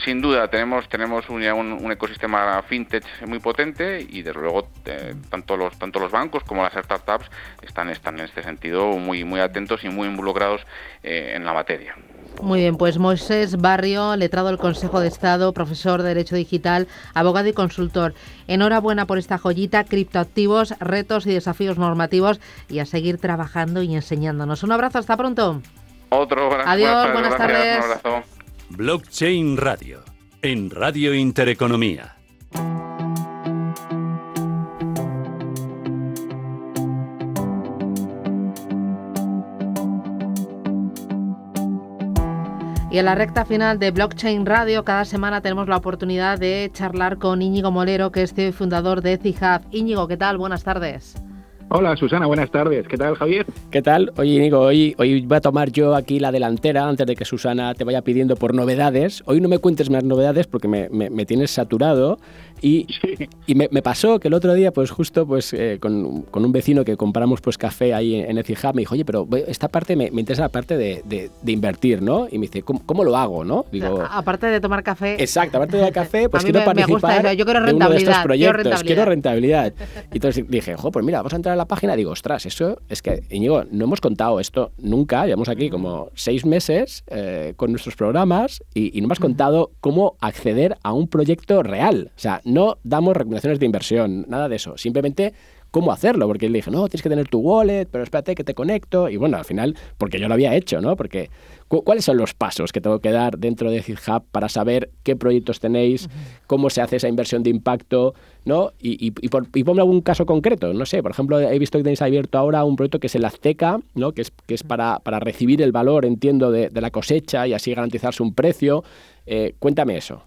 Sin duda, tenemos, tenemos un, un, ecosistema fintech muy potente y desde luego eh, tanto, los, tanto los bancos como las startups están, están en este sentido muy, muy atentos y muy involucrados eh, en la materia. Muy bien, pues Moisés Barrio, letrado del Consejo de Estado, profesor de Derecho Digital, abogado y consultor. Enhorabuena por esta joyita, criptoactivos, retos y desafíos normativos y a seguir trabajando y enseñándonos. Un abrazo, hasta pronto. Otro abrazo. Adiós, buenas tardes. Blockchain Radio, en Radio Intereconomía. Y en la recta final de Blockchain Radio, cada semana tenemos la oportunidad de charlar con Íñigo Molero, que es CEO y fundador de Etihub. Íñigo, ¿qué tal? Buenas tardes. Hola Susana, buenas tardes. ¿Qué tal Javier? ¿Qué tal? Oye Nico, hoy, hoy voy a tomar yo aquí la delantera antes de que Susana te vaya pidiendo por novedades. Hoy no me cuentes más novedades porque me, me tienes saturado y, y me, pasó que el otro día, pues justo pues eh, con, con, un vecino que compramos pues café ahí en Etihad, me dijo, oye, pero esta parte me, me interesa la parte de, de, invertir, ¿no? Y me dice, ¿cómo, lo hago, no? Digo, aparte de tomar café. Exacto, aparte de tomar café, [LAUGHS] pues quiero participar Yo quiero rentabilidad, de estos proyectos, quiero rentabilidad. Y entonces dije, jo, pues mira, vamos a entrar la página digo, ostras, eso es que, Íñigo, no hemos contado esto nunca, llevamos aquí como seis meses eh, con nuestros programas y, y no hemos contado cómo acceder a un proyecto real. O sea, no damos recomendaciones de inversión, nada de eso. Simplemente cómo hacerlo, porque le dije, no, tienes que tener tu wallet, pero espérate que te conecto. Y bueno, al final, porque yo lo había hecho, ¿no? Porque, ¿cuáles son los pasos que tengo que dar dentro de GitHub para saber qué proyectos tenéis, cómo se hace esa inversión de impacto, ¿no? Y, y, por, ponme algún caso concreto, no sé, por ejemplo, he visto que tenéis abierto ahora un proyecto que es el Azteca, ¿no? Que es, que es para, para recibir el valor, entiendo, de, de la cosecha y así garantizarse un precio. Eh, cuéntame eso.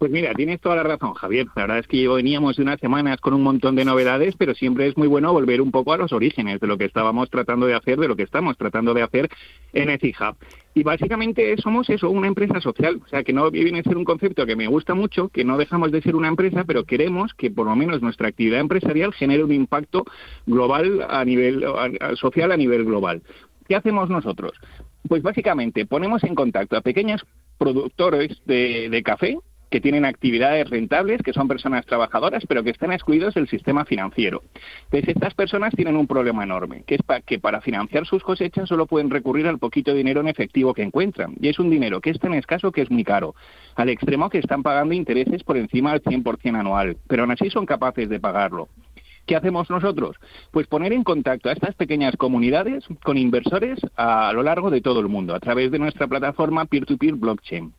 Pues mira, tienes toda la razón, Javier. La verdad es que veníamos de unas semanas con un montón de novedades, pero siempre es muy bueno volver un poco a los orígenes de lo que estábamos tratando de hacer, de lo que estamos tratando de hacer en Etihub. Y básicamente somos eso, una empresa social. O sea, que no viene a ser un concepto que me gusta mucho, que no dejamos de ser una empresa, pero queremos que por lo menos nuestra actividad empresarial genere un impacto global a nivel social a nivel global. ¿Qué hacemos nosotros? Pues básicamente ponemos en contacto a pequeños productores de café que tienen actividades rentables, que son personas trabajadoras, pero que están excluidos del sistema financiero. Entonces, estas personas tienen un problema enorme, que es que para financiar sus cosechas solo pueden recurrir al poquito dinero en efectivo que encuentran. Y es un dinero que es tan escaso que es muy caro, al extremo que están pagando intereses por encima del 100% anual, pero aún así son capaces de pagarlo. ¿Qué hacemos nosotros? Pues poner en contacto a estas pequeñas comunidades con inversores a lo largo de todo el mundo, a través de nuestra plataforma peer-to-peer blockchain.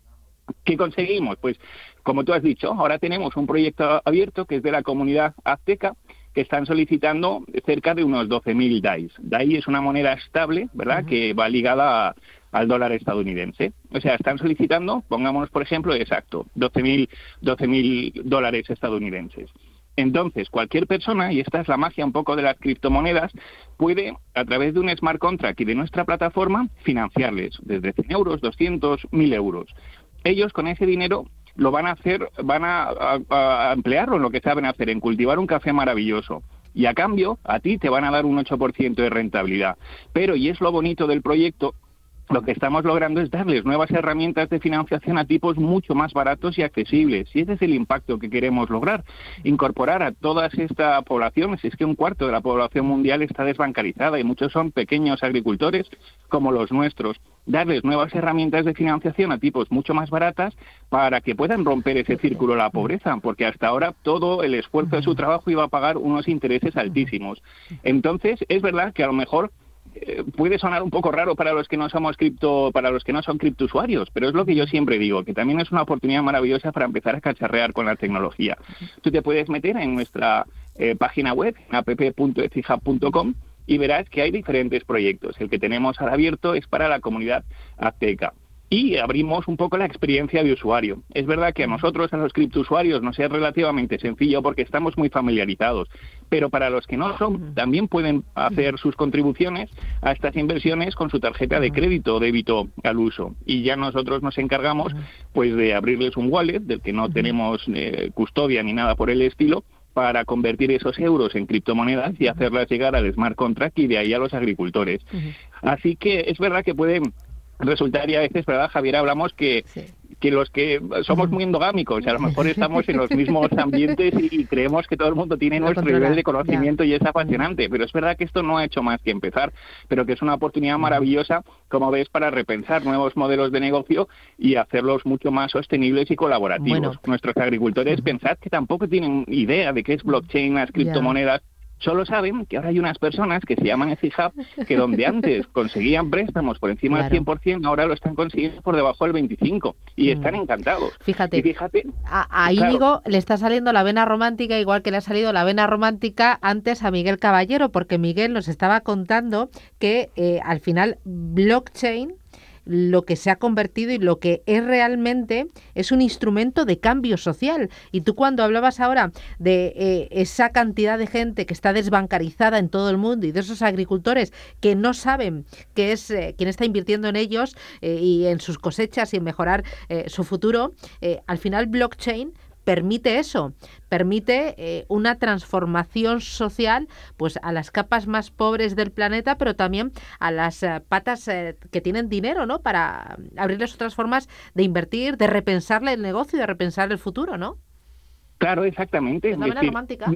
¿Qué conseguimos? Pues, como tú has dicho, ahora tenemos un proyecto abierto que es de la comunidad azteca, que están solicitando cerca de unos 12.000 DAIs. DAI es una moneda estable, ¿verdad?, que va ligada al dólar estadounidense. O sea, están solicitando, pongámonos por ejemplo, exacto, 12.000 12 dólares estadounidenses. Entonces, cualquier persona, y esta es la magia un poco de las criptomonedas, puede, a través de un smart contract y de nuestra plataforma, financiarles desde 100 euros, 200, 1000 euros ellos con ese dinero lo van a hacer, van a, emplearlo en lo que saben hacer, en cultivar un café maravilloso. Y a cambio, a ti te van a dar un 8% de rentabilidad. Pero, y es lo bonito del proyecto, lo que estamos logrando es darles nuevas herramientas de financiación a tipos mucho más baratos y accesibles. Y ese es el impacto que queremos lograr. Incorporar a toda esta población, es que un cuarto de la población mundial está desbancarizada y muchos son pequeños agricultores como los nuestros. Darles nuevas herramientas de financiación a tipos mucho más baratas para que puedan romper ese círculo de la pobreza, porque hasta ahora todo el esfuerzo de su trabajo iba a pagar unos intereses altísimos. Entonces, es verdad que a lo mejor puede sonar un poco raro para los que no somos cripto, para los que no son criptousuarios, pero es lo que yo siempre digo, que también es una oportunidad maravillosa para empezar a cacharrear con la tecnología. Tú te puedes meter en nuestra eh, página web, app.ecija.com, y verás que hay diferentes proyectos. El que tenemos ahora abierto es para la comunidad azteca y abrimos un poco la experiencia de usuario. Es verdad que a nosotros, a los criptousuarios, nos es relativamente sencillo porque estamos muy familiarizados, pero para los que no son, también pueden hacer sus contribuciones a estas inversiones con su tarjeta de crédito o débito al uso. Y ya nosotros nos encargamos pues de abrirles un wallet del que no tenemos eh, custodia ni nada por el estilo para convertir esos euros en criptomonedas y hacerlas llegar al smart contract y de ahí a los agricultores. Así que es verdad que pueden resultaría a veces, ¿verdad, Javier? Hablamos que, que los que somos muy endogámicos a lo mejor [LAUGHS] estamos en los mismos ambientes y, creemos que todo el mundo tiene nuestro nivel de conocimiento y es apasionante, pero es verdad que esto no ha hecho más que empezar, pero que es una oportunidad maravillosa, como ves, para repensar nuevos modelos de negocio y hacerlos mucho más sostenibles y colaborativos. Nuestros agricultores, pensad que tampoco tienen idea de qué es blockchain, las criptomonedas, Solo saben que ahora hay unas personas que se llaman EFIHAB que donde antes [LAUGHS] conseguían préstamos por encima del 100%, ahora lo están consiguiendo por debajo del 25% y mm. están encantados. Fíjate, fíjate a, Íñigo le está saliendo la vena romántica igual que le ha salido la vena romántica antes a Miguel Caballero, porque Miguel nos estaba contando que eh, al final blockchain lo que se ha convertido y lo que es realmente es un instrumento de cambio social. Y tú cuando hablabas ahora de eh, esa cantidad de gente que está desbancarizada en todo el mundo y de esos agricultores que no saben qué es eh, quién está invirtiendo en ellos eh, y en sus cosechas y en mejorar su futuro, al final blockchain permite eso, permite eh, una transformación social pues a las capas más pobres del planeta, pero también a las eh, patas eh, que tienen dinero, ¿no? Para abrirles otras formas de invertir, de repensarle el negocio, de repensar el futuro, ¿no? Claro, exactamente. Es la romántica.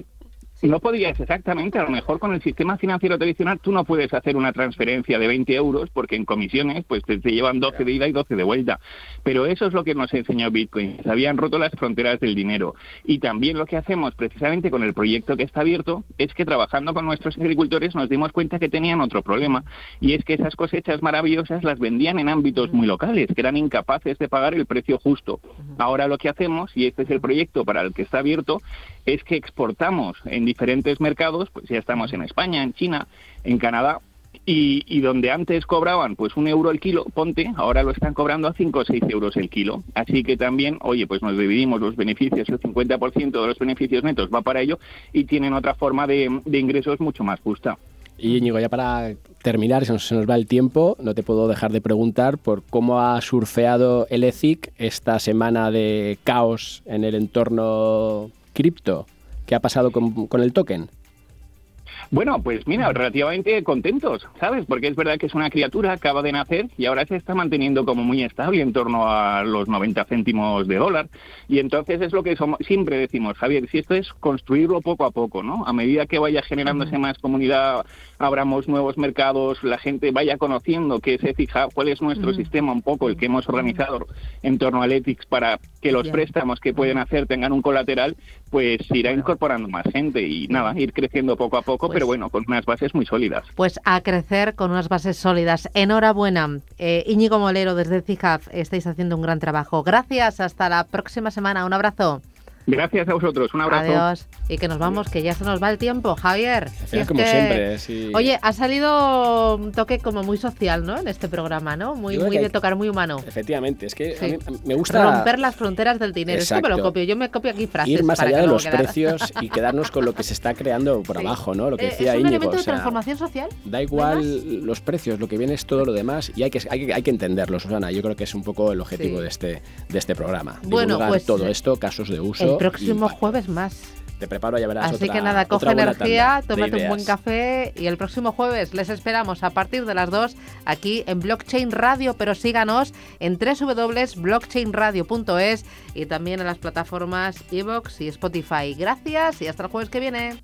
No podías exactamente, a lo mejor con el sistema financiero tradicional tú no puedes hacer una transferencia de 20 euros porque en comisiones pues te, llevan 12 de ida y 12 de vuelta. Pero eso es lo que nos enseñó Bitcoin. Se habían roto las fronteras del dinero. Y también lo que hacemos precisamente con el proyecto que está abierto es que trabajando con nuestros agricultores nos dimos cuenta que tenían otro problema y es que esas cosechas maravillosas las vendían en ámbitos muy locales, que eran incapaces de pagar el precio justo. Ahora lo que hacemos, y este es el proyecto para el que está abierto, es que exportamos en diferentes mercados, pues ya estamos en España, en China, en Canadá, y, donde antes cobraban pues un euro el kilo, ponte, ahora lo están cobrando a 5 o 6 euros el kilo. Así que también, oye, pues nos dividimos los beneficios, el 50% de los beneficios netos va para ello y tienen otra forma de, ingresos mucho más justa. Y Íñigo, ya para terminar, se nos, se nos, va el tiempo, no te puedo dejar de preguntar por cómo ha surfeado el ETHIC esta semana de caos en el entorno cripto. ¿Qué ha pasado con, con el token? Bueno, pues mira, relativamente contentos, ¿sabes? Porque es verdad que es una criatura, acaba de nacer y ahora se está manteniendo como muy estable en torno a los 90 céntimos de dólar. Y entonces es lo que somos, siempre decimos, Javier, si esto es construirlo poco a poco, ¿no? A medida que vaya generándose más comunidad, abramos nuevos mercados, la gente vaya conociendo qué se fija, cuál es nuestro sistema un poco, el que hemos organizado en torno al Ethics para que los préstamos que pueden hacer tengan un colateral, pues irá incorporando más gente y nada, ir creciendo poco a poco pero pues bueno, con unas bases muy sólidas. Pues a crecer con unas bases sólidas. Enhorabuena, eh, Íñigo Molero desde CIJAF, estáis haciendo un gran trabajo. Gracias, hasta la próxima semana. Un abrazo. Gracias a vosotros, un abrazo. Adiós. Y que nos vamos, que ya se nos va el tiempo, Javier. como siempre, sí. Oye, ha salido un toque como muy social, ¿no? En este programa, ¿no? Muy, muy de tocar, muy humano. Efectivamente, es que me gusta... Romper las fronteras del dinero. Esto me lo copio, yo me copio aquí frases. Ir más allá de los precios y quedarnos con lo que se está creando por abajo, ¿no? Lo que eh, decía ¿Es un elemento de transformación social? Da igual los precios, lo que viene es todo lo demás y hay que, hay, hay que entenderlo, Susana. Yo creo que es un poco el objetivo de, este, de este programa. Bueno, pues... todo esto, casos de uso... El próximo jueves más. Te preparo, ya verás. Así que nada, coge energía, tómate un buen café y el próximo jueves les esperamos a partir de las 2 aquí en Blockchain Radio, pero síganos en www.blockchainradio.es y también en las plataformas Evox y Spotify. Gracias y hasta el jueves que viene.